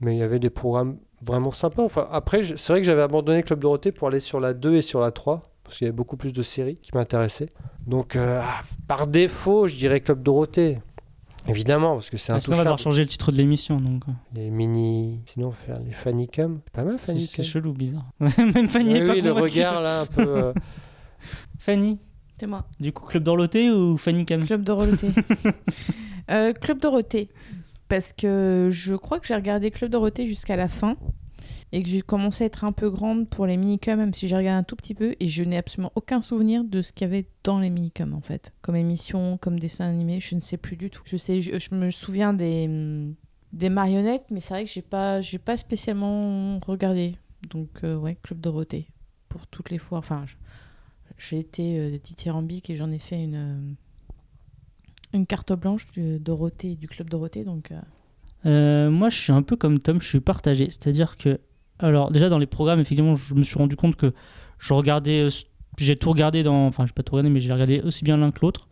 [SPEAKER 5] mais il y avait des programmes vraiment sympas. Enfin, après, c'est vrai que j'avais abandonné Club Dorothée pour aller sur la 2 et sur la 3 parce qu'il y avait beaucoup plus de séries qui m'intéressaient. Donc, euh, ah, par défaut, je dirais Club Dorothée. Évidemment, parce que c'est un
[SPEAKER 3] Ah, on va devoir changer le titre de l'émission. Donc,
[SPEAKER 5] Les mini. Sinon, faire les. C'est pas mal,
[SPEAKER 3] c'est c'est chelou, bizarre. Même Fanny
[SPEAKER 5] Oui,
[SPEAKER 3] est pas
[SPEAKER 5] oui, le regard là, un peu. euh,
[SPEAKER 3] Fanny,
[SPEAKER 4] C'est moi.
[SPEAKER 3] du coup, Club Dorloté ou Fanny Cam
[SPEAKER 4] Club Dorothée. Euh, Club Dorothée. Parce que je crois que j'ai regardé Club Dorothée jusqu'à la fin. Et que j'ai commencé à être un peu grande pour les minicums, même si j'ai regardé un tout petit peu. Et je n'ai absolument aucun souvenir de ce qu'il y avait dans les minicums, en fait. Comme émission, comme dessin animé, je ne sais plus du tout. Je, sais, je, me souviens des, des marionnettes, mais c'est vrai que j'ai pas, pas spécialement regardé. Donc, euh, ouais, Club Dorothée. Pour toutes les fois. Enfin, j'ai été euh, dithyrambique et j'en ai fait une. euh, une carte blanche du Dorothée, du club Dorothée. Donc, euh,
[SPEAKER 3] Euh, moi, je suis un peu comme Tom, je suis partagé. C'est-à-dire que, alors, déjà dans les programmes, effectivement, je me suis rendu compte que je regardais, euh, j'ai tout regardé dans, enfin, j'ai pas tout regardé, mais j'ai regardé aussi bien l'un que l'autre.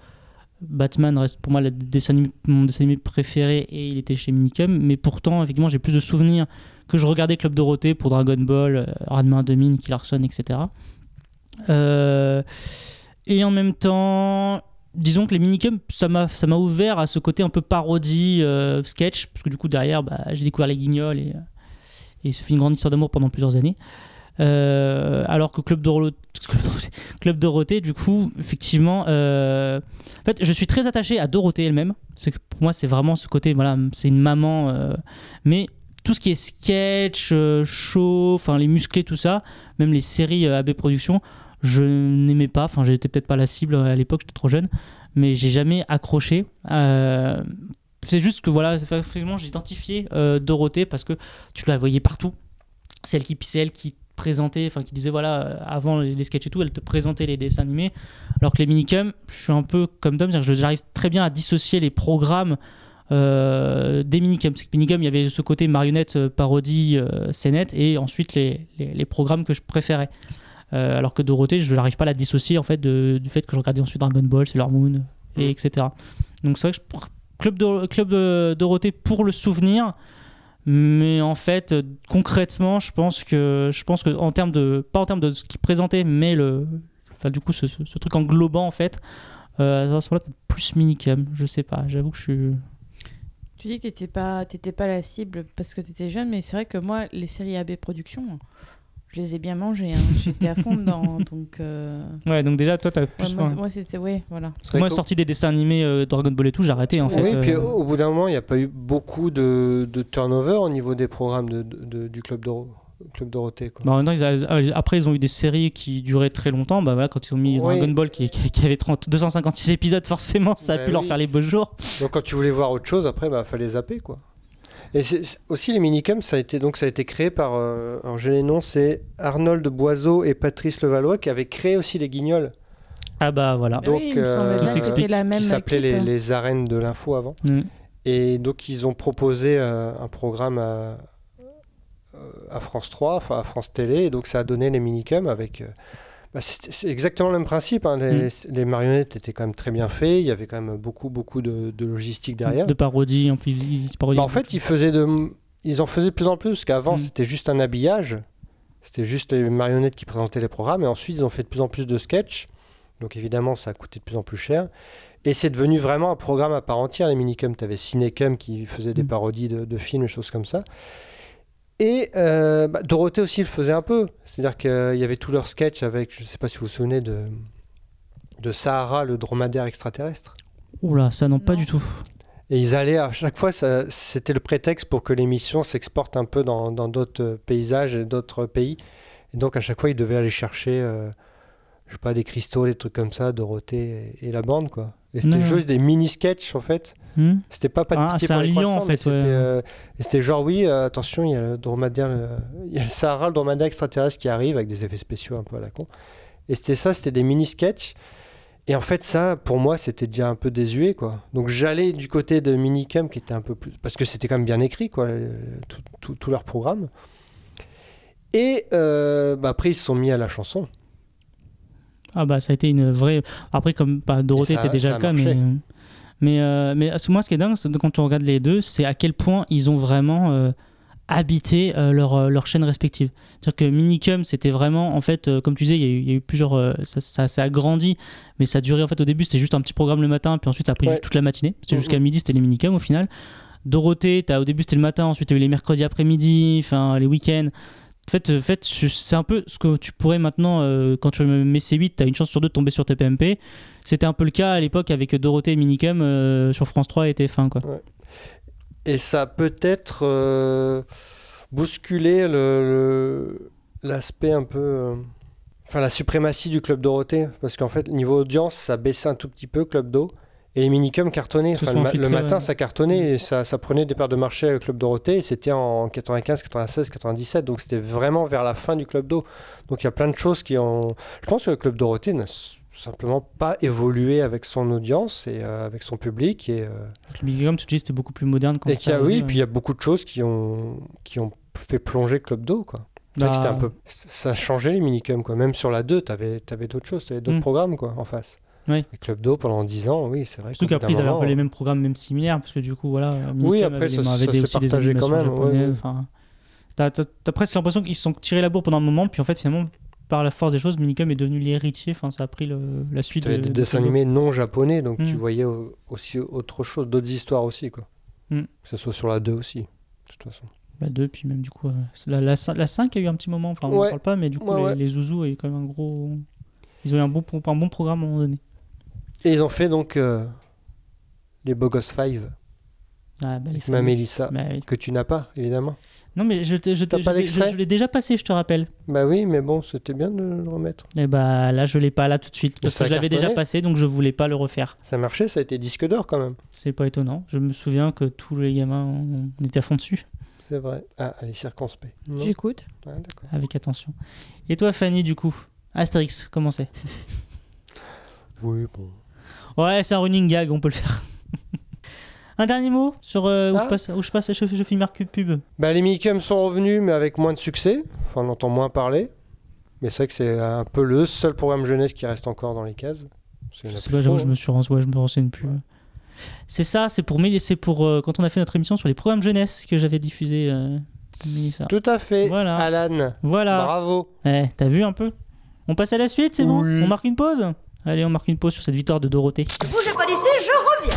[SPEAKER 3] Batman reste pour moi le dessin mon dessin animé préféré et il était chez Minicum. Mais pourtant, effectivement, j'ai plus de souvenirs que je regardais Club Dorothée pour Dragon Ball, euh, Ranma 2000, Nicky Larson, etc. Euh, et en même temps, disons que les minicums, ça m'a, ouvert à ce côté un peu parodie, euh, sketch, parce que du coup, derrière, bah, j'ai découvert les guignols et, et ça fait une grande histoire d'amour pendant plusieurs années. Euh, alors que Club Dorothée, Club Dorothée, du coup, effectivement, euh, en fait, je suis très attaché à Dorothée elle-même. Pour moi, c'est vraiment ce côté, voilà, c'est une maman, euh, mais tout ce qui est sketch, show, enfin les musclés, tout ça, même les séries AB Productions, je n'aimais pas. Enfin, j'étais peut-être pas la cible à l'époque, j'étais trop jeune, mais j'ai jamais accroché. C'est juste que voilà, effectivement, j'ai identifié euh, Dorothée parce que tu la voyais partout. C'est elle qui, c'est elle qui présentait, enfin qui disait voilà, euh, avant les les sketchs et tout, elle te présentait les dessins animés. Alors que les minicums, je suis un peu comme Tom, c'est-à-dire que j'arrive très bien à dissocier les programmes euh, des minicums. C'est que minicum, il y avait ce côté marionnette, euh, parodie, euh, scénette, et ensuite les, les, les programmes que je préférais. Euh, alors que Dorothée, je n'arrive pas à la dissocier en fait de- du fait que je regardais ensuite Dragon Ball, Sailor Moon, et etc. Donc c'est vrai que je pr- Club, de, Club de Dorothée pour le souvenir, mais en fait euh, concrètement, je pense que je pense que en termes de pas en termes de ce qu'il présentait, mais le enfin du coup ce, truc englobant en fait, euh, à ce moment-là peut-être plus je sais pas. J'avoue que je suis
[SPEAKER 4] Tu dis que t'étais pas, pas la cible parce que t'étais jeune, mais c'est vrai que moi, les séries AB Productions, je les ai bien mangées. hein. J'étais à fond dedans, donc. euh,
[SPEAKER 3] ouais donc déjà toi t'as plus
[SPEAKER 4] moi,
[SPEAKER 3] ouais.
[SPEAKER 4] moi, c'était ouais, voilà.
[SPEAKER 3] parce que moi sorti des dessins animés euh, Dragon Ball et tout, j'ai arrêté en fait.
[SPEAKER 5] oui,
[SPEAKER 3] euh,
[SPEAKER 5] puis au bout d'un moment, il n'y a pas eu beaucoup de, de turnover au niveau des programmes de, du Club, Doro, Club Dorothée. Quoi.
[SPEAKER 3] Bah, en même temps, ils a- après, ils ont eu des séries qui duraient très longtemps. Bah, voilà, quand ils ont mis
[SPEAKER 5] Oui.
[SPEAKER 3] Dragon Ball qui, qui- qui avait 30, 256 épisodes, forcément, ça a
[SPEAKER 5] Bah
[SPEAKER 3] pu leur faire les beaux jours.
[SPEAKER 5] Donc quand tu voulais voir autre chose, après, bah fallait zapper quoi. Et aussi les minicums, ça a été donc ça a été créé par, euh, alors j'ai les noms, c'est Arnold Boiseau et Patrice Levallois qui avaient créé aussi les Guignols.
[SPEAKER 3] Ah bah voilà.
[SPEAKER 5] Donc
[SPEAKER 4] oui,
[SPEAKER 5] euh,
[SPEAKER 3] s'explique.
[SPEAKER 5] qui s'appelait les,
[SPEAKER 4] équipe.
[SPEAKER 5] les arènes de l'info avant.
[SPEAKER 3] Mm.
[SPEAKER 5] Et donc ils ont proposé euh, un programme à, euh, à France 3, enfin à France Télé, et donc ça a donné les minicums avec. Bah, c'est exactement le même principe. hein. Les, les marionnettes étaient quand même très bien faits. Il y avait quand même beaucoup beaucoup de, de logistique derrière.
[SPEAKER 3] De parodie, en parodiaient
[SPEAKER 5] Bah, en fait, ils faisaient de, ils en faisaient de plus en plus. Parce qu'avant,
[SPEAKER 3] Mm.
[SPEAKER 5] c'était juste un habillage. C'était juste les marionnettes qui présentaient les programmes. Et ensuite, ils ont fait de plus en plus de sketchs. Donc évidemment, ça a coûté de plus en plus cher. Et c'est devenu vraiment un programme à part entière, les minicums. Tu avais Cinécum qui faisait des
[SPEAKER 3] Mm.
[SPEAKER 5] parodies de, de films et choses comme ça. Et euh, bah, Dorothée aussi le faisait un peu. C'est-à-dire qu'il y avait tous leurs sketchs avec, je ne sais pas si vous vous souvenez de, de Sahara, le dromadaire extraterrestre.
[SPEAKER 3] Oula, ça non, pas du tout.
[SPEAKER 5] Et ils allaient à chaque fois, ça- c'était le prétexte pour que l'émission s'exporte un peu dans dans d'autres euh, paysages et d'autres pays. Et donc à chaque fois, ils devaient aller chercher, euh, je sais pas, des cristaux, des trucs comme ça, Dorothée et, et la bande, quoi. Et c'était juste des mini-sketchs, en fait.
[SPEAKER 3] Hmm
[SPEAKER 5] C'était pas pas de
[SPEAKER 3] Ah,
[SPEAKER 5] pour
[SPEAKER 3] un
[SPEAKER 5] les
[SPEAKER 3] lion, en fait,
[SPEAKER 5] mais c'était,
[SPEAKER 3] ouais.
[SPEAKER 5] euh, c'était genre, oui, euh, attention, il y a le dromadaire, le- il y a le Sahara, le dromadaire extraterrestre qui arrive avec des effets spéciaux un peu à la con. Et c'était ça, c'était des mini-sketchs. Et en fait, ça, pour moi, c'était déjà un peu désuet, quoi. Donc j'allais du côté de Minicum, qui était un peu plus... Parce que c'était quand même bien écrit, quoi, tout, tout- tout leur programme. Et euh, bah, après, ils se sont mis à la chanson.
[SPEAKER 3] Ah bah ça a été une vraie. Après comme bah, Dorothée
[SPEAKER 5] ça-
[SPEAKER 3] était déjà le cas,
[SPEAKER 5] marché.
[SPEAKER 3] mais mais euh, mais euh, moi ce qui est dingue, c'est quand on regarde les deux, c'est à quel point ils ont vraiment euh, habité euh, leur euh, leur chaîne respective. C'est-à-dire que Minicum c'était vraiment en fait comme tu disais, il y a eu, il y a eu plusieurs, ça, ça, ça a grandi, mais ça a duré en fait au début c'était juste un petit programme le matin, puis ensuite ça a pris
[SPEAKER 5] Ouais.
[SPEAKER 3] juste toute la matinée. C'était jusqu'à midi c'était les Minicum au final. Dorothée, as, au début c'était le matin, ensuite tu as eu les mercredis après-midi, enfin les week-ends. En fait, euh, c'est un peu ce que tu pourrais maintenant, euh, quand tu mets C8, tu as une chance sur deux de tomber sur TPMP. C'était un peu le cas à l'époque avec Dorothée et Minicum euh, sur France 3 et TF1. Quoi.
[SPEAKER 5] Et ça a peut-être bousculé l'aspect un peu... Enfin, la suprématie du Club Dorothée. Parce qu'en fait, niveau audience, ça baissait un tout petit peu, Club Do. Et les minicums cartonnaient. Enfin, le, ma- le matin,
[SPEAKER 3] ouais.
[SPEAKER 5] ça cartonnait et ça, ça prenait des parts de marché avec Club Dorothée. Et c'était en 95, 96, 97. Donc c'était vraiment vers la fin du Club Do. Donc il y a plein de choses qui ont. Je pense que le Club Dorothée n'a simplement pas évolué avec son audience et euh, avec son public. Et, euh,
[SPEAKER 3] Le Minicum, tu dis, c'était beaucoup plus moderne quand
[SPEAKER 5] et
[SPEAKER 3] ça
[SPEAKER 5] a, oui,
[SPEAKER 3] arrivait,
[SPEAKER 5] puis il y a beaucoup de choses qui ont, qui ont fait plonger Club Do. Quoi.
[SPEAKER 3] Bah,
[SPEAKER 5] un peu, ça a changé les minicums. Quoi. Même sur la 2, tu avais, d'autres choses, tu avais d'autres
[SPEAKER 3] Mm.
[SPEAKER 5] programmes quoi, en face.
[SPEAKER 3] Ouais.
[SPEAKER 5] Et Club Do pendant 10 ans, oui, c'est vrai.
[SPEAKER 3] Surtout qu'après, ils avaient un peu
[SPEAKER 5] moment,
[SPEAKER 3] les mêmes programmes, même similaires, parce que du coup, voilà.
[SPEAKER 5] Oui, après, ça-
[SPEAKER 3] avait
[SPEAKER 5] ça
[SPEAKER 3] aussi des
[SPEAKER 5] quand même, ouais,
[SPEAKER 3] T'as presque l'impression qu'ils se sont tirés la bourre pendant un moment, puis en fait, finalement, par la force des choses, Minicum est devenu l'héritier, enfin, ça a pris le- la suite
[SPEAKER 5] T'avais
[SPEAKER 3] de,
[SPEAKER 5] des
[SPEAKER 3] de
[SPEAKER 5] dessins animés non japonais, donc tu
[SPEAKER 3] Mm.
[SPEAKER 5] voyais au- aussi autre chose, d'autres histoires aussi, quoi.
[SPEAKER 3] Mm.
[SPEAKER 5] Que ce soit sur la 2 aussi, de toute façon.
[SPEAKER 3] La 2, puis même du coup, euh, la, la, cin- la 5 a eu un petit moment, enfin, on
[SPEAKER 5] Ouais.
[SPEAKER 3] en parle pas, mais du coup,
[SPEAKER 5] Ouais,
[SPEAKER 3] les,
[SPEAKER 5] ouais.
[SPEAKER 3] les Zouzous eu quand même un gros. Ils ont eu un bon, un bon programme à un moment donné.
[SPEAKER 5] Et ils ont fait donc euh, les Bogos 5,
[SPEAKER 3] Ah, bah, les
[SPEAKER 5] avec ma Mélissa,
[SPEAKER 3] Bah oui.
[SPEAKER 5] que tu n'as pas, évidemment.
[SPEAKER 3] Non, mais je, je,
[SPEAKER 5] T'as
[SPEAKER 3] je
[SPEAKER 5] pas
[SPEAKER 3] l'ai-
[SPEAKER 5] l'extrait
[SPEAKER 3] je- je l'ai déjà passé, je te rappelle.
[SPEAKER 5] Bah oui, mais bon, c'était bien de le remettre.
[SPEAKER 3] Et bah là, je l'ai pas là tout de suite, parce
[SPEAKER 5] ça
[SPEAKER 3] que je l'avais déjà
[SPEAKER 5] cartonné.
[SPEAKER 3] passé, donc je voulais pas le refaire.
[SPEAKER 5] Ça marchait, ça a été disque d'or quand même.
[SPEAKER 3] C'est pas étonnant. Je me souviens que tous les gamins, on on était à fond dessus,
[SPEAKER 5] C'est vrai. Ah, elle est circonspect. Non
[SPEAKER 4] J'écoute.
[SPEAKER 5] Ah, d'accord.
[SPEAKER 3] avec attention. Et toi, Fanny, du coup? Astérix, comment c'est?
[SPEAKER 5] Oui, bon.
[SPEAKER 3] Ouais, c'est un running gag, on peut le faire. un dernier mot sur euh, où,
[SPEAKER 5] Ah.
[SPEAKER 3] je passe, où je passe, je, je pub.
[SPEAKER 5] Bah, les Minicums sont revenus, mais avec moins de succès. Enfin, on entend moins parler. Mais c'est vrai que c'est un peu le seul programme jeunesse qui reste encore dans les cases.
[SPEAKER 3] C'est
[SPEAKER 5] plus
[SPEAKER 3] pas, je me suis rense- ouais, je me renseigne plus. C'est ça, c'est pour, c'est pour euh, quand on a fait notre émission sur les programmes jeunesse que j'avais diffusé. euh.
[SPEAKER 5] Tout à fait,
[SPEAKER 3] Voilà.
[SPEAKER 5] Alan.
[SPEAKER 3] Voilà.
[SPEAKER 5] Bravo.
[SPEAKER 3] Eh, t'as vu un peu? On passe à la suite, c'est bon? On marque une pause? Allez, on marque une pause sur cette victoire de Dorothée.
[SPEAKER 9] Pas je reviens.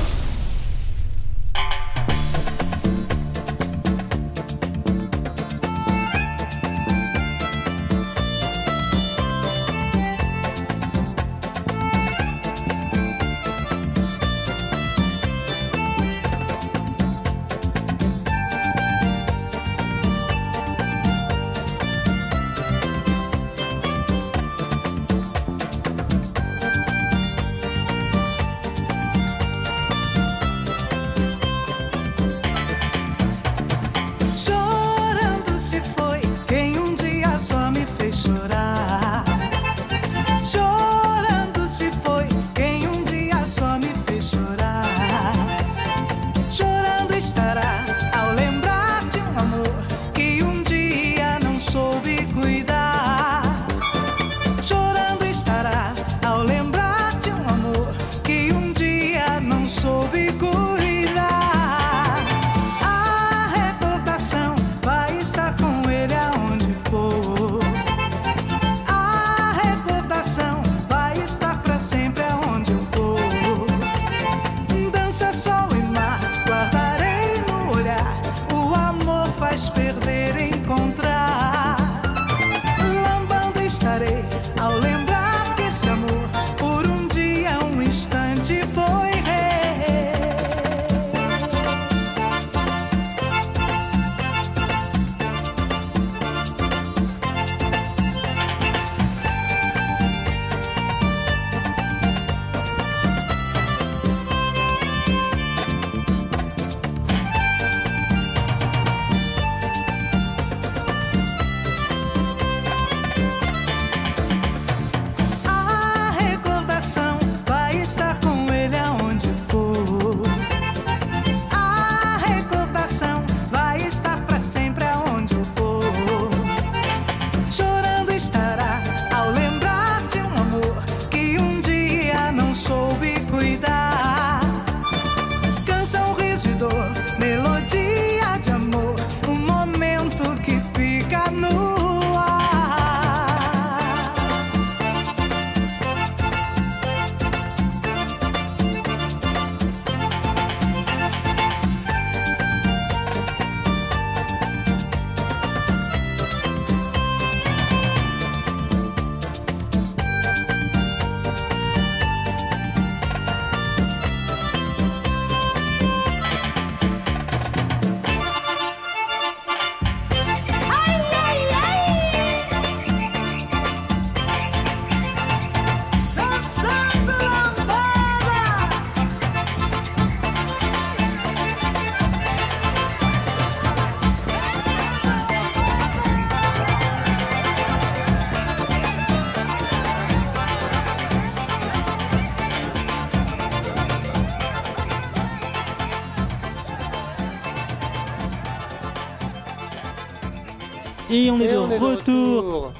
[SPEAKER 3] Retour
[SPEAKER 5] retour.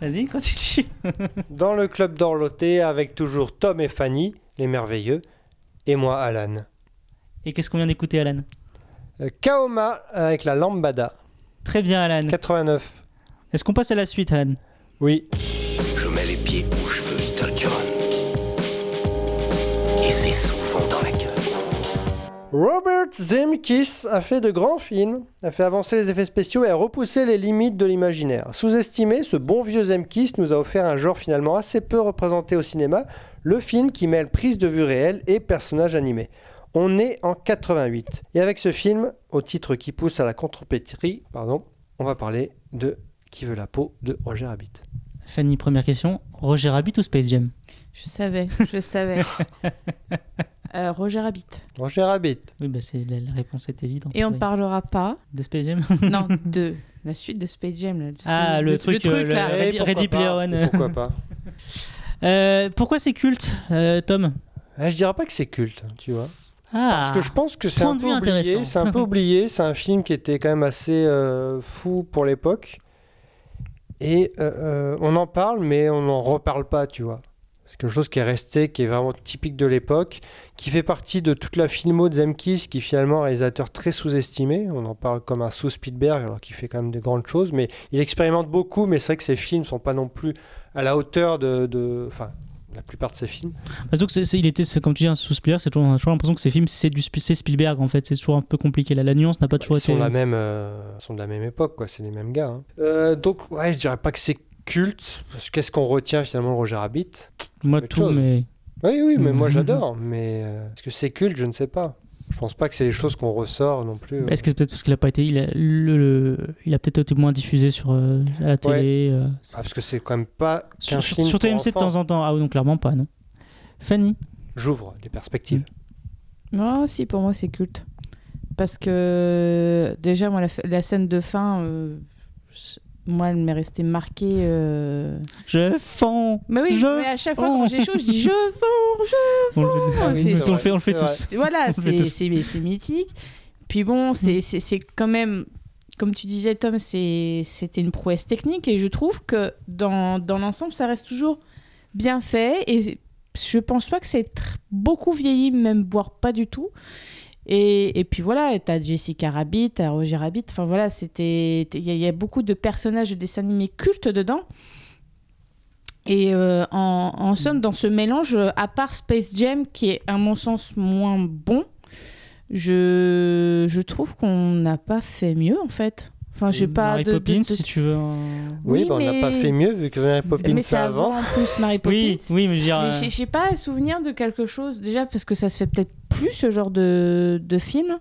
[SPEAKER 3] Vas-y, continue.
[SPEAKER 5] Dans le club d'Orloté, avec toujours Tom et Fanny, les merveilleux, et moi, Alan.
[SPEAKER 3] Et qu'est-ce qu'on vient d'écouter, Alan?
[SPEAKER 5] Euh, Kaoma avec la lambada.
[SPEAKER 3] Très bien, Alan.
[SPEAKER 5] 89.
[SPEAKER 3] Est-ce qu'on passe à la suite, Alan?
[SPEAKER 5] Oui.
[SPEAKER 2] Je mets les pieds où je veux, Little John. Et c'est
[SPEAKER 5] Robert Zemeckis a fait de grands films, a fait avancer les effets spéciaux et a repoussé les limites de l'imaginaire. Sous-estimé, ce bon vieux Zemeckis nous a offert un genre finalement assez peu représenté au cinéma, le film qui mêle prise de vue réelle et personnages animés. On est en 88. Et avec ce film, au titre qui pousse à la contrepétrie, pardon, on va parler de Qui veut la peau de Roger Rabbit.
[SPEAKER 3] Fanny, première question. Roger Rabbit ou Space Jam?
[SPEAKER 4] Je savais, je savais. Euh, Roger Rabbit.
[SPEAKER 5] Roger Rabbit.
[SPEAKER 3] Oui, bah c'est, la, la réponse est évidente.
[SPEAKER 4] Et on ne parlera pas
[SPEAKER 3] De Space Jam
[SPEAKER 4] non, de la suite de Space Jam. Là,
[SPEAKER 3] Ah, le, truc, euh, le
[SPEAKER 4] là.
[SPEAKER 3] Ready,
[SPEAKER 5] Et pourquoi
[SPEAKER 3] Ready
[SPEAKER 5] pas,
[SPEAKER 3] Player One.
[SPEAKER 5] Pourquoi pas
[SPEAKER 3] Euh, pourquoi c'est culte, euh, Tom
[SPEAKER 5] Eh, Je dirais pas que c'est culte, tu vois.
[SPEAKER 3] Ah,
[SPEAKER 5] Parce que je pense que c'est un peu oublié. C'est un peu oublié. C'est un film qui était quand même assez euh, fou pour l'époque. Et euh, euh, on en parle, mais on n'en reparle pas, tu vois. C'est quelque chose qui est resté, qui est vraiment typique de l'époque, qui fait partie de toute la filmo de Zemkis, qui est finalement un réalisateur très sous-estimé. On en parle comme un sous Spielberg, alors qu'il fait quand même de grandes choses. Mais il expérimente beaucoup, mais c'est vrai que ses films sont pas non plus à la hauteur de... de- Enfin, la plupart de ses films.
[SPEAKER 3] Que c'est, c'est- il était, comme tu dis, un sous Spielberg, c'est toujours, on a toujours l'impression que ces films, c'est, du, Spielberg en fait. C'est toujours un peu compliqué. La, la nuance n'a pas toujours
[SPEAKER 5] Ils
[SPEAKER 3] été.
[SPEAKER 5] sont, la même, euh, ils sont de la même époque, quoi. C'est les mêmes gars. hein. Euh, donc, ouais, je dirais pas que c'est culte. Parce que qu'est-ce qu'on retient finalement de Roger Rabbit?
[SPEAKER 3] Moi, tout,
[SPEAKER 5] chose.
[SPEAKER 3] mais.
[SPEAKER 5] Oui, oui, mais moi
[SPEAKER 3] Mhm.
[SPEAKER 5] j'adore. Mais euh, est-ce que c'est culte? Je ne sais pas. Je pense pas que c'est les choses qu'on ressort non plus. euh.
[SPEAKER 3] Est-ce que c'est peut-être parce qu'il a pas été. Il a, le- le- il a peut-être été moins diffusé sur, euh, à la télé euh,
[SPEAKER 5] Ah, parce que c'est quand même pas qu'un
[SPEAKER 3] sur, sur,
[SPEAKER 5] film
[SPEAKER 3] sur
[SPEAKER 5] pour
[SPEAKER 3] TMC de temps en temps. Ah, oui, donc clairement pas, non. Fanny
[SPEAKER 5] J'ouvre des perspectives.
[SPEAKER 4] Non, si, pour moi, c'est culte. Parce que déjà, moi, la, scène de fin, euh, moi, elle m'est restée marquée. euh,
[SPEAKER 3] Je fonds
[SPEAKER 4] Mais oui,
[SPEAKER 3] Je
[SPEAKER 4] mais à chaque fois
[SPEAKER 3] fonds.
[SPEAKER 4] quand j'ai chaud, je dis je fonds, je
[SPEAKER 3] On le
[SPEAKER 4] c'est
[SPEAKER 3] on le fait, on le fait tous.
[SPEAKER 4] Voilà, c'est mythique. Puis bon, c'est c'est- quand même, comme tu disais, Tom, c'était une prouesse technique et je trouve que dans, dans l'ensemble, ça reste toujours bien fait et je pense pas que c'est beaucoup vieilli, même voire pas du tout. Et, et puis voilà, t'as Jessica Rabbit, t'as Roger Rabbit, enfin voilà, c'était. Il y, a- il y a beaucoup de personnages de dessins animés cultes dedans. Et euh, en, en somme, dans ce mélange, à part Space Jam, qui est à mon sens moins bon, je, je trouve qu'on n'a pas fait mieux en fait. Enfin, j'ai pas
[SPEAKER 3] Mary
[SPEAKER 4] de,
[SPEAKER 3] Poppins,
[SPEAKER 4] de-
[SPEAKER 3] si tu veux. un-
[SPEAKER 5] Oui,
[SPEAKER 4] Oui,
[SPEAKER 5] bah, on n'a pas fait mieux vu que Mary Poppins
[SPEAKER 4] Mais c'est
[SPEAKER 5] c'est
[SPEAKER 4] avant
[SPEAKER 5] avant.
[SPEAKER 4] en plus Mary Poppins.
[SPEAKER 3] Oui, oui, mais je.
[SPEAKER 4] Mais
[SPEAKER 3] euh,
[SPEAKER 4] j'ai- j'ai pas souvenir de quelque chose, déjà parce que ça se fait peut-être plus ce genre de, de film,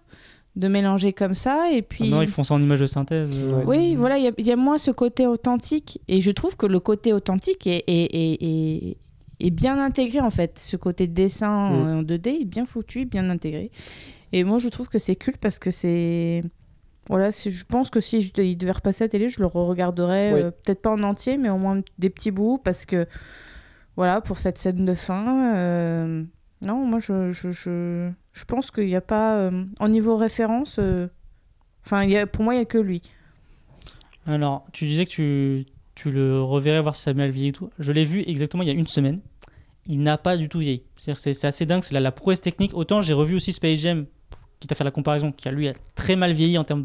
[SPEAKER 4] de mélanger comme ça, et puis...
[SPEAKER 3] Non, ils font ça en image de synthèse. euh,
[SPEAKER 4] Oui, voilà, il y a- il y, a moins ce côté authentique, et je trouve que le côté authentique est, est, est, est- est bien intégré en fait. Ce côté dessin
[SPEAKER 5] Mm.
[SPEAKER 4] en 2D est bien foutu, bien intégré. Et moi je trouve que c'est culte parce que c'est... Voilà, je pense que si je, il devait repasser à la télé, je le re-regarderais,
[SPEAKER 5] Oui.
[SPEAKER 4] euh, peut-être pas en entier, mais au moins des petits bouts, parce que, voilà, pour cette scène de fin, euh, non, moi je, je, je, je pense qu'il n'y a pas, euh, en niveau référence, euh, enfin, pour moi il n'y a que lui.
[SPEAKER 3] Alors, tu disais que tu, le reverrais voir si ça mal vieilli et tout. Je l'ai vu exactement il y a une semaine. Il n'a pas du tout vieilli. C'est assez dingue, c'est la, la prouesse technique. Autant j'ai revu aussi Space Jam, qui t'a fait la comparaison, qui a lui très mal vieilli en termes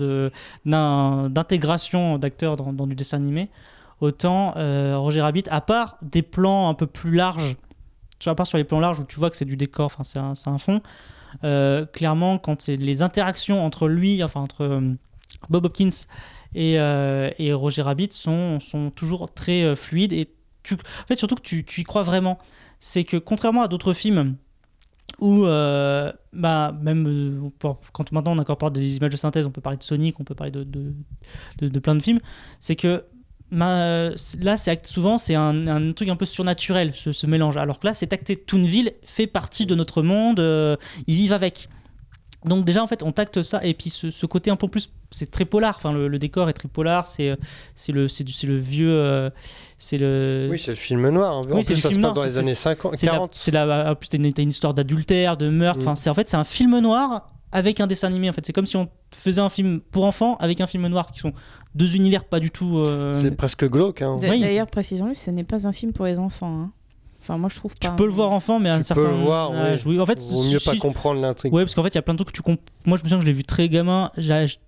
[SPEAKER 3] d'intégration d'acteurs dans, dans du dessin animé. Autant euh, Roger Rabbit, à part des plans un peu plus larges, à part sur les plans larges où tu vois que c'est du décor, enfin c'est un, fond, euh, clairement quand c'est les interactions entre lui, enfin entre euh, Bob Hopkins et, euh, et Roger Rabbit sont, toujours très fluides et tu, en fait surtout que tu, y crois vraiment. C'est que contrairement à d'autres films où bah, même quand maintenant on incorpore des images de synthèse on peut parler de Sonic on peut parler de- de plein de films c'est que là c'est souvent c'est un, un truc un peu surnaturel ce, ce mélange alors que là c'est acté Toonville fait partie de notre monde euh, ils vivent avec donc déjà en fait on tacte ça et puis ce, ce côté un peu plus c'est très polar enfin le, le décor est très polar c'est euh, c'est le c'est vieux euh, c'est le
[SPEAKER 5] Oui, c'est le film noir. En
[SPEAKER 3] Oui, c'est le
[SPEAKER 5] ça
[SPEAKER 3] film noir,
[SPEAKER 5] dans les années 50,
[SPEAKER 3] c'est la-
[SPEAKER 5] 40.
[SPEAKER 3] c'est la, en plus, t'as une, t'as une histoire d'adultère, de meurtre.
[SPEAKER 5] Mm.
[SPEAKER 3] Enfin, c'est en fait c'est un film noir avec un dessin animé. En fait, c'est comme si on faisait un film pour enfants avec un film noir, qui sont deux univers pas du tout. euh,
[SPEAKER 5] C'est presque glauque. Hein.
[SPEAKER 4] D'ailleurs, précisons-le, ce n'est pas un film pour les enfants. hein. Enfin, moi, je trouve pas.
[SPEAKER 3] Tu peux le voir enfant, mais à un
[SPEAKER 5] Tu
[SPEAKER 3] certain
[SPEAKER 5] peux le voir,
[SPEAKER 3] âge.
[SPEAKER 5] oui.
[SPEAKER 3] Oui, En fait,
[SPEAKER 5] Vaut mieux pas
[SPEAKER 3] si-
[SPEAKER 5] comprendre l'intrigue.
[SPEAKER 3] Ouais, parce qu'en fait, il y a plein de trucs que tu comp... Moi, je me souviens que je l'ai vu très gamin.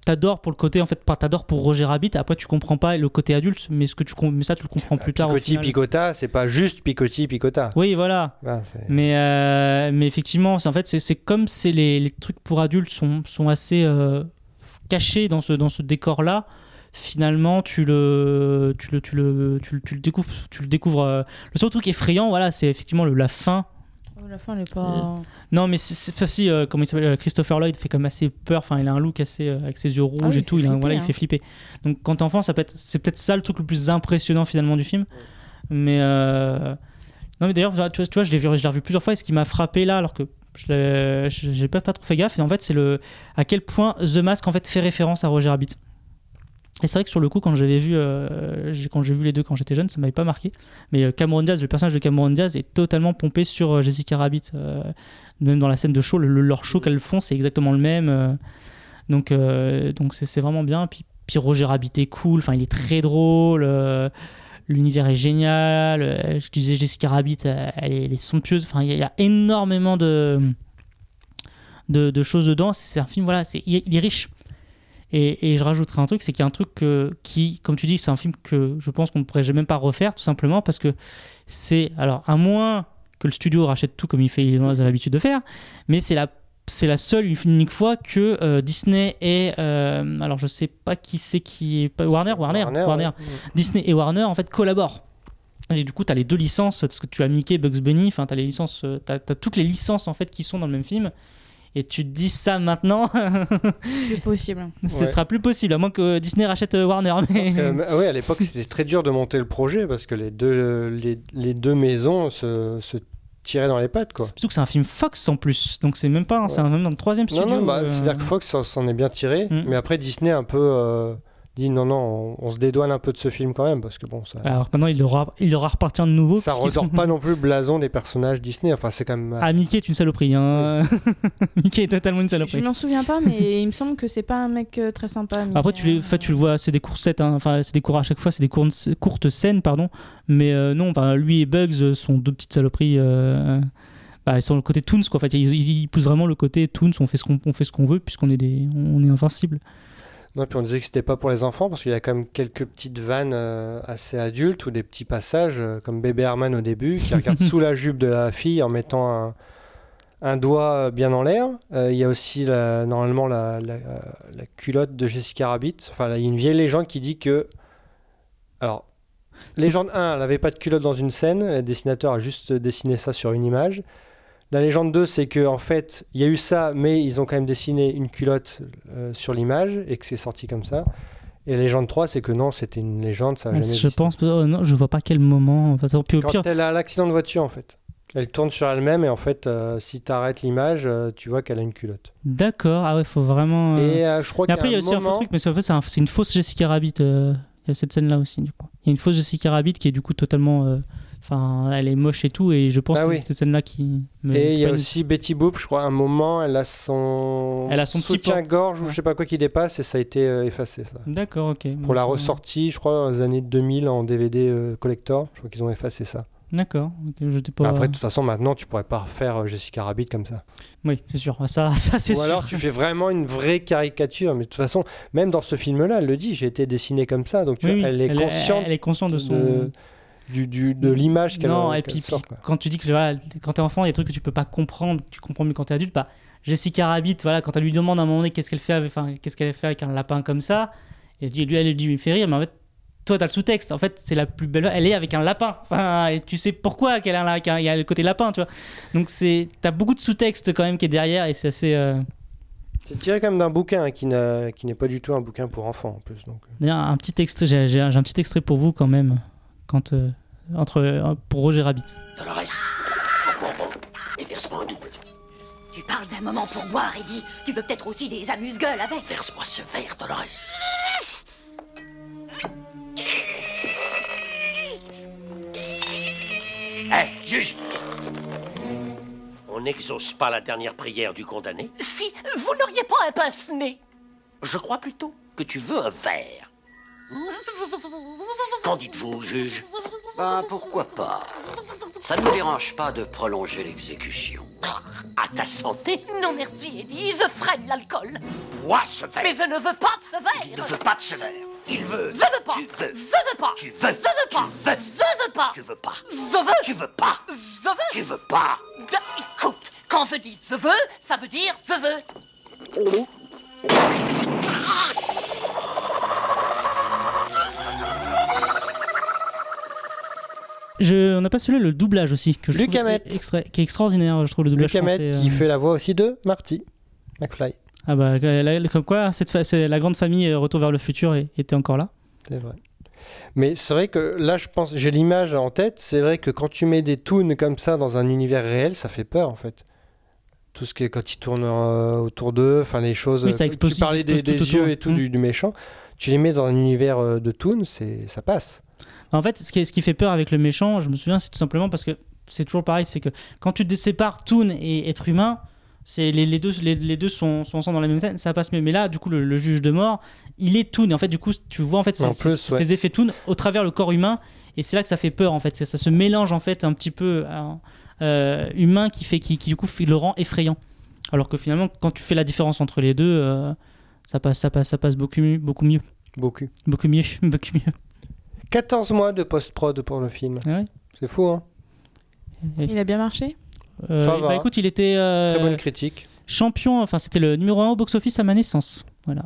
[SPEAKER 3] T'adores pour le côté, en fait, pas t'adores pour Roger Rabbit. Après, tu comprends pas le côté adulte, mais ce que tu, mais ça, tu le comprends plus tard.
[SPEAKER 5] Picotti, picota, c'est pas juste picotti, picota.
[SPEAKER 3] Oui, voilà.
[SPEAKER 5] Ah, c'est-
[SPEAKER 3] Mais, euh, mais effectivement, c'est en fait, c'est- comme c'est les, les trucs pour adultes sont, sont assez euh, cachés dans ce, dans ce décor-là. Finalement, tu le, tu le, tu le, tu le, tu le découvres. Tu le découvres euh, Le seul truc effrayant, voilà, c'est effectivement le- la fin.
[SPEAKER 4] Oh, La fin, elle est pas.
[SPEAKER 3] Non, mais c'est facile. euh, comment il s'appelle euh, Christopher Lloyd fait quand même assez peur. Enfin, il a un look assez euh, avec ses yeux rouges
[SPEAKER 4] Ah oui,
[SPEAKER 3] et tout. Il, a-
[SPEAKER 4] flipper,
[SPEAKER 3] voilà, il
[SPEAKER 4] hein.
[SPEAKER 3] fait flipper. Donc, quand t'es enfant, ça peut être, c'est peut-être ça le truc le plus impressionnant finalement du film. Mais euh, non, mais d'ailleurs, tu vois, tu vois, je l'ai vu, je l'ai revu plusieurs fois. Et ce qui m'a frappé là, alors que je j'ai pas, pas trop fait gaffe, et en fait, c'est le à quel point The Mask en fait fait référence à Roger Rabbit. Et c'est vrai que sur le coup, quand j'avais vu, euh, j'ai- vu les deux quand j'étais jeune, ça m'avait pas marqué. Mais euh, Cameron Diaz, le personnage de Cameron Diaz est totalement pompé sur euh, Jessica Rabbit. Même dans la scène de show, le, le- leur show qu'elles font, c'est exactement le même. donc, donc c'est vraiment bien. Puis, puis Roger Rabbit est cool. Enfin, il est très drôle. L'univers est génial. je disais Jessica Rabbit, elle est, elle somptueuse. Enfin, il y, a- énormément de, de, choses dedans. C'est un film, voilà, c'est- il est riche. Et, et je rajouterai un truc, c'est qu'il y a un truc que- qui, comme tu dis, c'est un film que je pense qu'on ne pourrait même pas refaire, tout simplement parce que c'est, alors, à moins que le studio rachète tout comme il fait, il a l'habitude de faire, mais c'est la c'est la seule une unique fois que euh, Disney et euh, alors je sais pas qui c'est qui est Warner Warner
[SPEAKER 5] Warner,
[SPEAKER 3] Warner,
[SPEAKER 5] ouais.
[SPEAKER 3] Disney et Warner en fait collaborent. Et du coup tu as les deux licences parce que tu as Mickey Bugs Bunny enfin tu as les licences euh, toutes les licences en fait qui sont dans le même film et tu te dis ça maintenant
[SPEAKER 4] C'est possible.
[SPEAKER 3] ce
[SPEAKER 5] Ouais.
[SPEAKER 3] sera plus possible à moins que Disney rachète euh, Warner mais
[SPEAKER 5] Euh, mais- ouais, à l'époque, c'était très dur de monter le projet parce que les deux, les, les deux maisons se, se tiraient dans les pattes, quoi.
[SPEAKER 3] surtout que c'est un film Fox en plus donc c'est même pas c'est un- même dans le troisième studio
[SPEAKER 5] non, bah,
[SPEAKER 3] euh,
[SPEAKER 5] c'est-à-dire que Fox s'en- s'en est bien tiré,
[SPEAKER 3] Mm.
[SPEAKER 5] mais après Disney un peu euh, dit non, non, on, on se dédouane un peu de ce film quand même parce que bon, ça,
[SPEAKER 3] alors maintenant il aura il aura reparti de nouveau
[SPEAKER 5] ça
[SPEAKER 3] sont-
[SPEAKER 5] pas non plus le blason des personnages Disney. Enfin, c'est quand même.
[SPEAKER 3] Ah, Mickey est une saloperie. Hein. Mickey est totalement une
[SPEAKER 4] Je
[SPEAKER 3] saloperie.
[SPEAKER 4] m'en souviens pas, mais il me semble que c'est pas un mec euh, très sympa.
[SPEAKER 3] Après, tu, les,
[SPEAKER 4] euh,
[SPEAKER 3] fait, tu le vois, c'est des coursettes, hein. enfin, c'est des cours à chaque fois, c'est des courtes, courtes scènes, pardon. Mais euh, non, enfin, lui et Bugs euh, sont deux petites saloperies. euh, bah, ils sont le côté Toons, quoi. En fait, ils, ils- ils poussent vraiment le côté Toons, on fait ce qu'on on fait ce qu'on veut, puisqu'on est, des, on est invincible.
[SPEAKER 5] Non, puis on disait que c'était pas pour les enfants parce qu'il y a quand même quelques petites vannes euh, assez adultes ou des petits passages euh, comme bébé Herman au début qui regarde sous la jupe de la fille en mettant un, un doigt euh, bien en l'air. Euh, Il y a aussi la- normalement la, la- la culotte de Jessica Rabbit. Enfin, là, il y a une vieille légende qui dit que. Alors, légende 1, elle n'avait pas de culotte dans une scène. Le dessinateur a juste dessiné ça sur une image. La légende 2, c'est que en fait, il y a eu ça, mais ils ont quand même dessiné une culotte euh, sur l'image et que c'est sorti comme ça. Et la légende 3, c'est que non, c'était une légende, ça a jamais
[SPEAKER 3] je
[SPEAKER 5] existé.
[SPEAKER 3] pense, euh, non, je vois pas quel moment. Enfin, au pire, au
[SPEAKER 5] Quand
[SPEAKER 3] pire,
[SPEAKER 5] elle a l'accident de voiture, en fait. Elle tourne sur elle-même et en fait, euh, si tu arrêtes l'image, euh, tu vois qu'elle a une culotte.
[SPEAKER 3] D'accord, ah ouais, faut vraiment.
[SPEAKER 5] Et je crois
[SPEAKER 3] Mais après, il y a aussi
[SPEAKER 5] un
[SPEAKER 3] faux truc, mais c'est en fait, c'est un- c'est une fausse Jessica Rabbit. Il y a cette scène-là aussi, du coup. Il y a une fausse Jessica Rabbit qui est du coup totalement. Enfin, elle est moche et tout, et je pense
[SPEAKER 5] Ah
[SPEAKER 3] que
[SPEAKER 5] oui.
[SPEAKER 3] c'est scène-là qui. me-
[SPEAKER 5] Et il y a aussi Betty Boop, je crois, à un moment, elle a son,
[SPEAKER 3] Elle a son petit
[SPEAKER 5] soutien-gorge ou je sais pas quoi qui dépasse et ça a été euh, effacé.
[SPEAKER 3] D'accord, ok.
[SPEAKER 5] Pour la
[SPEAKER 3] Donc, euh,
[SPEAKER 5] ressortie, je crois, dans les années 2000 en DVD euh, collector, je crois qu'ils ont effacé ça.
[SPEAKER 3] D'accord, ok, je t'ai pas.
[SPEAKER 5] Après, de toute façon, maintenant, tu pourrais pas refaire Jessica Rabbit comme ça.
[SPEAKER 3] Oui, c'est sûr. Ça, ça c'est
[SPEAKER 5] Ou
[SPEAKER 3] sûr.
[SPEAKER 5] alors, tu fais vraiment une vraie caricature. Mais de toute façon, même dans ce film-là, elle le dit, j'ai été dessinée comme ça. Donc, tu
[SPEAKER 3] Oui,
[SPEAKER 5] vois,
[SPEAKER 3] oui,
[SPEAKER 5] elle est consciente
[SPEAKER 3] elle est consciente de son.
[SPEAKER 5] de, du, du- de l'image qu'elle
[SPEAKER 3] non, et puis,
[SPEAKER 5] sort,
[SPEAKER 3] puis quand tu dis que voilà, quand t'es enfant, il y a des trucs que tu peux pas comprendre, tu comprends mieux quand t'es adulte. Bah, Jessica Rabbit, voilà, quand elle lui demande à un moment donné qu'est-ce qu'elle fait, avec, qu'est-ce qu'elle fait avec un lapin comme ça, et lui, elle lui il fait rire, mais en fait, toi, t'as le sous-texte. En fait, c'est la plus belle. Elle est avec un lapin. Enfin, et tu sais pourquoi qu'elle a, un- qu'il y a le côté lapin, tu vois. Donc, c'est, t'as beaucoup de sous-texte quand même qui est derrière, et c'est assez. euh,
[SPEAKER 5] C'est tiré quand même d'un bouquin qui, n'est pas du tout un bouquin pour enfants en plus. Donc. euh.
[SPEAKER 3] Un petit extrait, j'ai un petit extrait pour vous quand même, quand euh, entre euh, pour Roger Rabbit.
[SPEAKER 2] Dolores, un bourbon et verse-moi un double.
[SPEAKER 10] Tu parles d'un moment pour boire, Eddie. Tu veux peut-être aussi des amuse-gueules avec
[SPEAKER 2] Verse-moi ce verre, Dolores. Hé, juge On n'exauce pas la dernière prière du condamné?
[SPEAKER 10] Si vous n'auriez pas un pince-nez
[SPEAKER 2] Je crois plutôt que tu veux un verre. Qu'en dites-vous, juge
[SPEAKER 11] Ben pourquoi pas. Ça ne me dérange pas de prolonger l'exécution.
[SPEAKER 2] À ta santé.
[SPEAKER 10] Non merci, Eddie, je freine l'alcool.
[SPEAKER 2] Bois ce verre.
[SPEAKER 10] Mais je ne veux pas de ce verre.
[SPEAKER 11] Il ne veut pas de ce verre.
[SPEAKER 2] Il veut.
[SPEAKER 10] Je veux pas.
[SPEAKER 2] Tu veux.
[SPEAKER 10] Je veux pas.
[SPEAKER 2] Tu veux.
[SPEAKER 10] Je veux pas.
[SPEAKER 2] Tu veux.
[SPEAKER 10] Je veux pas.
[SPEAKER 2] Tu veux pas.
[SPEAKER 10] Je veux.
[SPEAKER 2] Tu veux pas.
[SPEAKER 10] Je veux.
[SPEAKER 2] Tu veux pas.
[SPEAKER 10] Ben, Écoute, quand je dis je veux, ça veut dire je veux.
[SPEAKER 3] Je, on n'a pas celui le doublage aussi que je
[SPEAKER 5] Luc
[SPEAKER 3] trouve
[SPEAKER 5] Hamet.
[SPEAKER 3] extra- qui est extraordinaire. Je trouve le doublage
[SPEAKER 5] Luc Hamet
[SPEAKER 3] français,
[SPEAKER 5] qui
[SPEAKER 3] euh,
[SPEAKER 5] fait la voix aussi de Marty McFly.
[SPEAKER 3] Ah bah la- comme quoi cette la grande famille euh, Retour vers le futur était encore là.
[SPEAKER 5] C'est vrai. Mais c'est vrai que là, je pense, j'ai l'image en tête. C'est vrai que quand tu mets des toons comme ça dans un univers réel, ça fait peur en fait. Tout ce qui est quand ils tournent euh, autour d'eux, enfin les choses.
[SPEAKER 3] Oui, ça
[SPEAKER 5] euh,
[SPEAKER 3] explose-
[SPEAKER 5] tu parlais des, des
[SPEAKER 3] autour.
[SPEAKER 5] yeux et tout
[SPEAKER 3] Mm.
[SPEAKER 5] du, du méchant. Tu les mets dans un univers euh, de toons, c'est ça passe.
[SPEAKER 3] En fait, ce qui, ce qui fait peur avec le méchant, je me souviens, c'est tout simplement parce que c'est toujours pareil, c'est que quand tu te sépares Toon et être humain, c'est les, les deux, les, les deux sont, sont ensemble dans la même scène, ça passe mieux. Mais là, du coup, le, le juge de mort, il est Toon. Et en fait, du coup, tu vois en fait
[SPEAKER 5] En
[SPEAKER 3] ces,
[SPEAKER 5] plus,
[SPEAKER 3] ces-
[SPEAKER 5] ouais.
[SPEAKER 3] ces effets Toon au travers le corps humain, et c'est là que ça fait peur en fait. C'est- Ça se mélange en fait un petit peu à- euh, humain qui fait, qui, qui du coup le rend effrayant. Alors que finalement, quand tu fais la différence entre les deux, euh, ça passe, ça passe, ça passe beaucoup mieux, beaucoup mieux,
[SPEAKER 5] Beaucoup.
[SPEAKER 3] beaucoup mieux, beaucoup mieux.
[SPEAKER 5] 14 mois de post-prod pour le film.
[SPEAKER 3] Ah ouais
[SPEAKER 5] C'est fou, hein
[SPEAKER 4] Il a bien marché?
[SPEAKER 3] Euh,
[SPEAKER 5] Ça va.
[SPEAKER 3] bah écoute, il était euh,
[SPEAKER 5] Très bonne critique.
[SPEAKER 3] champion, enfin c'était le numéro 1 au box-office à ma naissance. Voilà.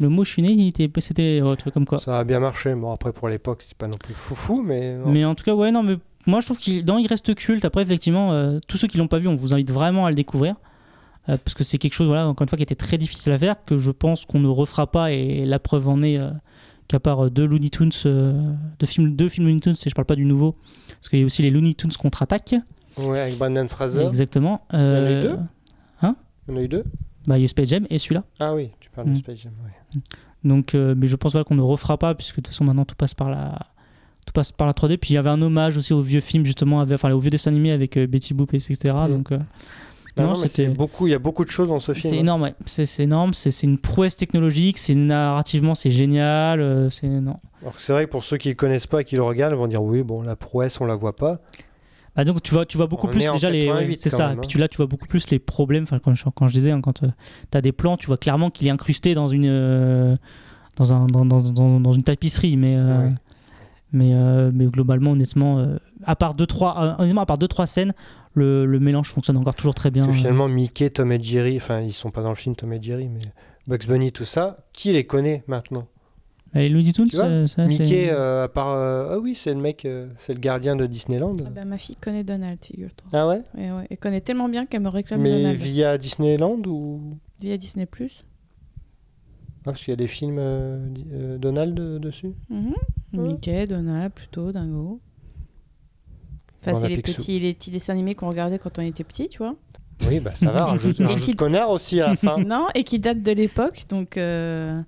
[SPEAKER 3] Le mot je suis né, il était, c'était tu vois, comme quoi.
[SPEAKER 5] Ça a bien marché. Bon, après, pour l'époque, c'est pas non plus foufou, mais. non.
[SPEAKER 3] Mais en tout cas, ouais, non, mais moi je trouve qu'il dans, il reste culte. Après, effectivement, euh, tous ceux qui l'ont pas vu, on vous invite vraiment à le découvrir. Euh, parce que c'est quelque chose, voilà, encore une fois, qui était très difficile à faire, que je pense qu'on ne refera pas, et la preuve en est euh, qu'à part euh, deux Looney Tunes, euh, deux films, deux films Looney Tunes, et je parle pas du nouveau, parce qu'il y a aussi les Looney Tunes contre-attaque.
[SPEAKER 5] Ouais, avec Brandon Fraser.
[SPEAKER 3] Exactement.
[SPEAKER 5] Il y en a eu
[SPEAKER 3] Euh,
[SPEAKER 5] deux
[SPEAKER 3] Hein?
[SPEAKER 5] Il y en a eu deux?
[SPEAKER 3] Bah, il y a eu Space Jam et celui-là.
[SPEAKER 5] Ah oui, tu parles de
[SPEAKER 3] Mm.
[SPEAKER 5] Space Jam. ouais.
[SPEAKER 3] Donc, euh, mais je pense voilà, qu'on ne refera pas, puisque de toute façon maintenant tout passe par la, tout passe par la 3D. Puis il y avait un hommage aussi aux vieux films, justement, avec, enfin aux vieux dessins animés avec euh, Betty Boop, etc. Donc, euh,
[SPEAKER 5] Ah
[SPEAKER 3] non,
[SPEAKER 5] non, mais
[SPEAKER 3] c'était.
[SPEAKER 5] c'est beaucoup, il y a beaucoup de choses dans ce film.
[SPEAKER 3] C'est
[SPEAKER 5] hein.
[SPEAKER 3] énorme, ouais. c'est énorme, c'est une prouesse technologique, c'est narrativement c'est génial, euh, c'est non.
[SPEAKER 5] Alors c'est vrai que pour ceux qui ne le connaissent pas et qui le regardent, ils vont dire oui, bon, la prouesse, on la voit pas.
[SPEAKER 3] Bah donc tu vois, tu vois beaucoup
[SPEAKER 5] On
[SPEAKER 3] plus déjà les,
[SPEAKER 5] 88
[SPEAKER 3] ouais, c'est ça.
[SPEAKER 5] même,
[SPEAKER 3] puis
[SPEAKER 5] hein.
[SPEAKER 3] tu là tu vois beaucoup plus les problèmes. Enfin quand je, quand je disais hein, quand tu as des plans, tu vois clairement qu'il est incrusté dans une euh, dans un dans, dans, dans, dans une tapisserie, mais euh,
[SPEAKER 5] Ouais.
[SPEAKER 3] mais euh, mais globalement honnêtement, euh, à part deux trois euh, honnêtement à part deux trois scènes, le, le mélange fonctionne encore toujours très bien.
[SPEAKER 5] Parce que finalement, Mickey, Tom et Jerry, enfin, ils sont pas dans le film Tom et Jerry, mais Bugs Bunny, tout ça, qui les connaît maintenant?
[SPEAKER 3] Les Looney Tunes,
[SPEAKER 5] vois
[SPEAKER 3] ça-
[SPEAKER 5] Mickey, euh, à part. euh, ah oui, c'est le mec, euh, c'est le gardien de Disneyland.
[SPEAKER 4] Ah bah, Ma fille connaît Donald, figure-toi.
[SPEAKER 5] Ah ouais?
[SPEAKER 4] Et ouais, Elle connaît tellement bien qu'elle me réclame
[SPEAKER 5] Mais
[SPEAKER 4] Donald.
[SPEAKER 5] via Disneyland ou?
[SPEAKER 4] Via Disney+.
[SPEAKER 5] Ah, parce qu'il y a des films euh, euh, Donald dessus?
[SPEAKER 4] Mhm. Mickey, Donald, plutôt, Dingo. Enfin, c'est les petits, les petits dessins animés qu'on regardait quand on était petit, tu vois.
[SPEAKER 5] Oui, bah ça va, rajoute,
[SPEAKER 4] Et
[SPEAKER 5] rajoute
[SPEAKER 4] qui-
[SPEAKER 5] connard aussi à la fin.
[SPEAKER 4] non, et qui datent de l'époque. Donc euh,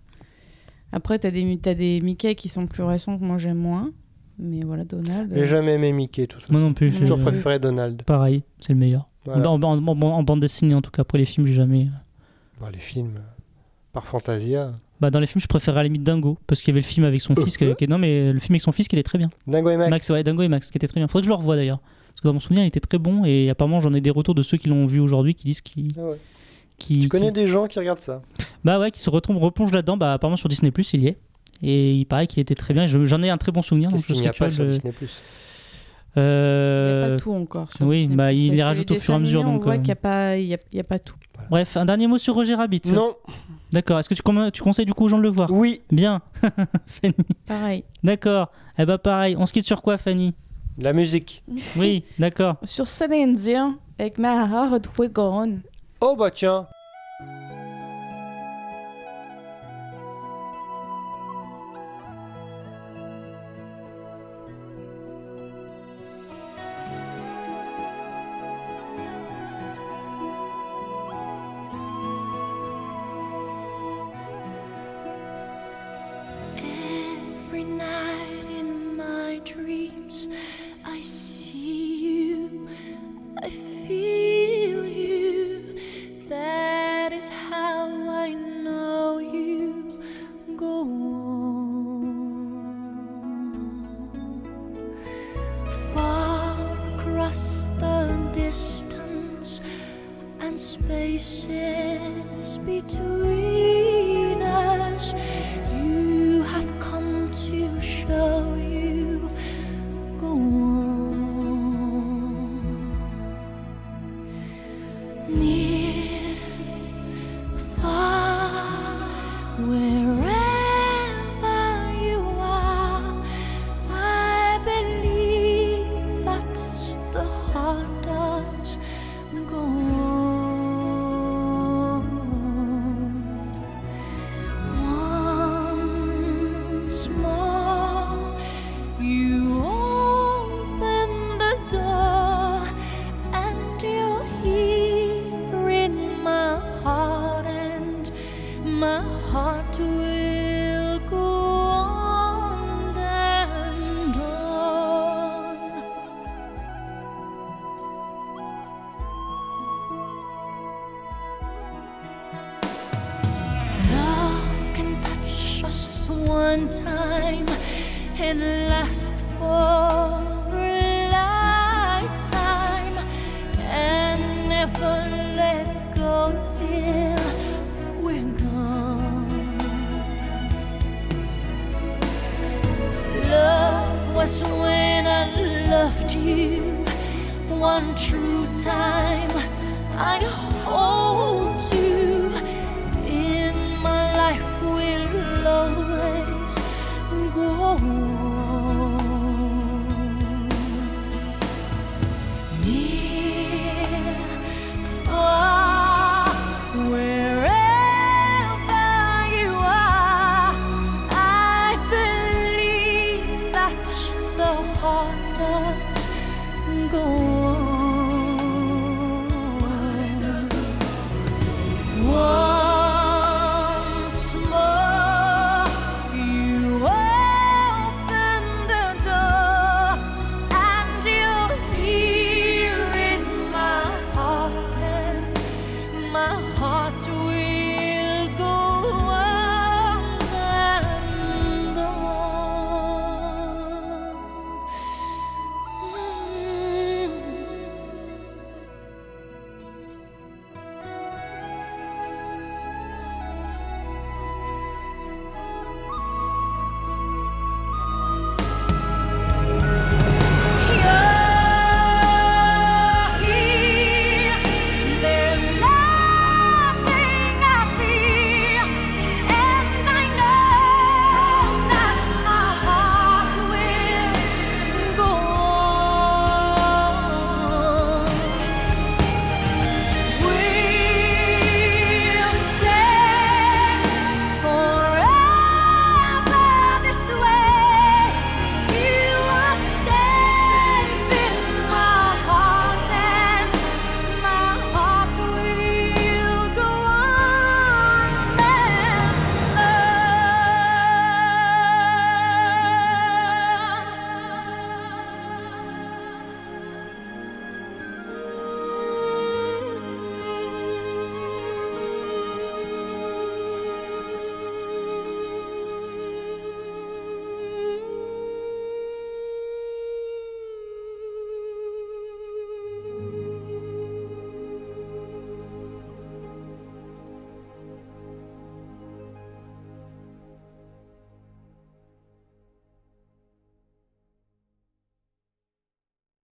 [SPEAKER 4] après, t'as des, t'as des Mickey qui sont plus récents que moi j'aime moins. Mais voilà, Donald.
[SPEAKER 5] J'ai
[SPEAKER 4] euh,
[SPEAKER 5] jamais aimé Mickey, tout ça.
[SPEAKER 3] Moi non plus.
[SPEAKER 5] J'ai toujours préféré Donald.
[SPEAKER 3] Pareil, c'est le meilleur.
[SPEAKER 5] Voilà.
[SPEAKER 3] En, en- en- en bande dessinée en tout cas. Après les films, j'ai jamais.
[SPEAKER 5] Bon, les films, euh, par Fantasia.
[SPEAKER 3] Bah, dans les films, je préférais à la limite Dingo, parce qu'il y avait le film avec son fils. Qui, qui- non, mais le film avec son fils qui était très bien.
[SPEAKER 5] Dingo et Max.
[SPEAKER 3] ouais, Dingo et Max, qui était très bien. Faudrait que je le revoie d'ailleurs. Parce que dans mon souvenir, il était très bon, et apparemment, j'en ai des retours de ceux qui l'ont vu aujourd'hui qui disent qu'ils.
[SPEAKER 5] Ah ouais.
[SPEAKER 3] qui-
[SPEAKER 5] Tu connais
[SPEAKER 3] qui-
[SPEAKER 5] des gens qui regardent ça?
[SPEAKER 3] Bah ouais, qui se retrouvent, replongent là-dedans. Bah, apparemment, sur Disney, il y est. Et il paraît qu'il était très bien. Je- J'en ai un très bon souvenir.
[SPEAKER 5] Qu'est-ce qu'il n'y a pas sur
[SPEAKER 3] curieux
[SPEAKER 4] Il n'y
[SPEAKER 3] Euh,
[SPEAKER 4] a pas tout encore. Sur
[SPEAKER 3] oui, bah, il les rajoute au fur et à mesure, donc,
[SPEAKER 4] On voit
[SPEAKER 3] euh,
[SPEAKER 4] qu'il n'y a, pas- il y a, il y a pas tout.
[SPEAKER 3] Bref, un dernier mot sur Roger Rabbit.
[SPEAKER 5] Non.
[SPEAKER 3] D'accord. Est-ce que tu, conseilles du coup aux gens de le voir?
[SPEAKER 5] Oui.
[SPEAKER 3] Bien. Fanny.
[SPEAKER 4] Pareil.
[SPEAKER 3] D'accord. Eh bah pareil. On se quitte sur quoi, Fanny?
[SPEAKER 5] La musique.
[SPEAKER 3] Oui, d'accord.
[SPEAKER 4] Sur Céline Dion, avec My Heart Will Go On.
[SPEAKER 5] Oh bah tiens.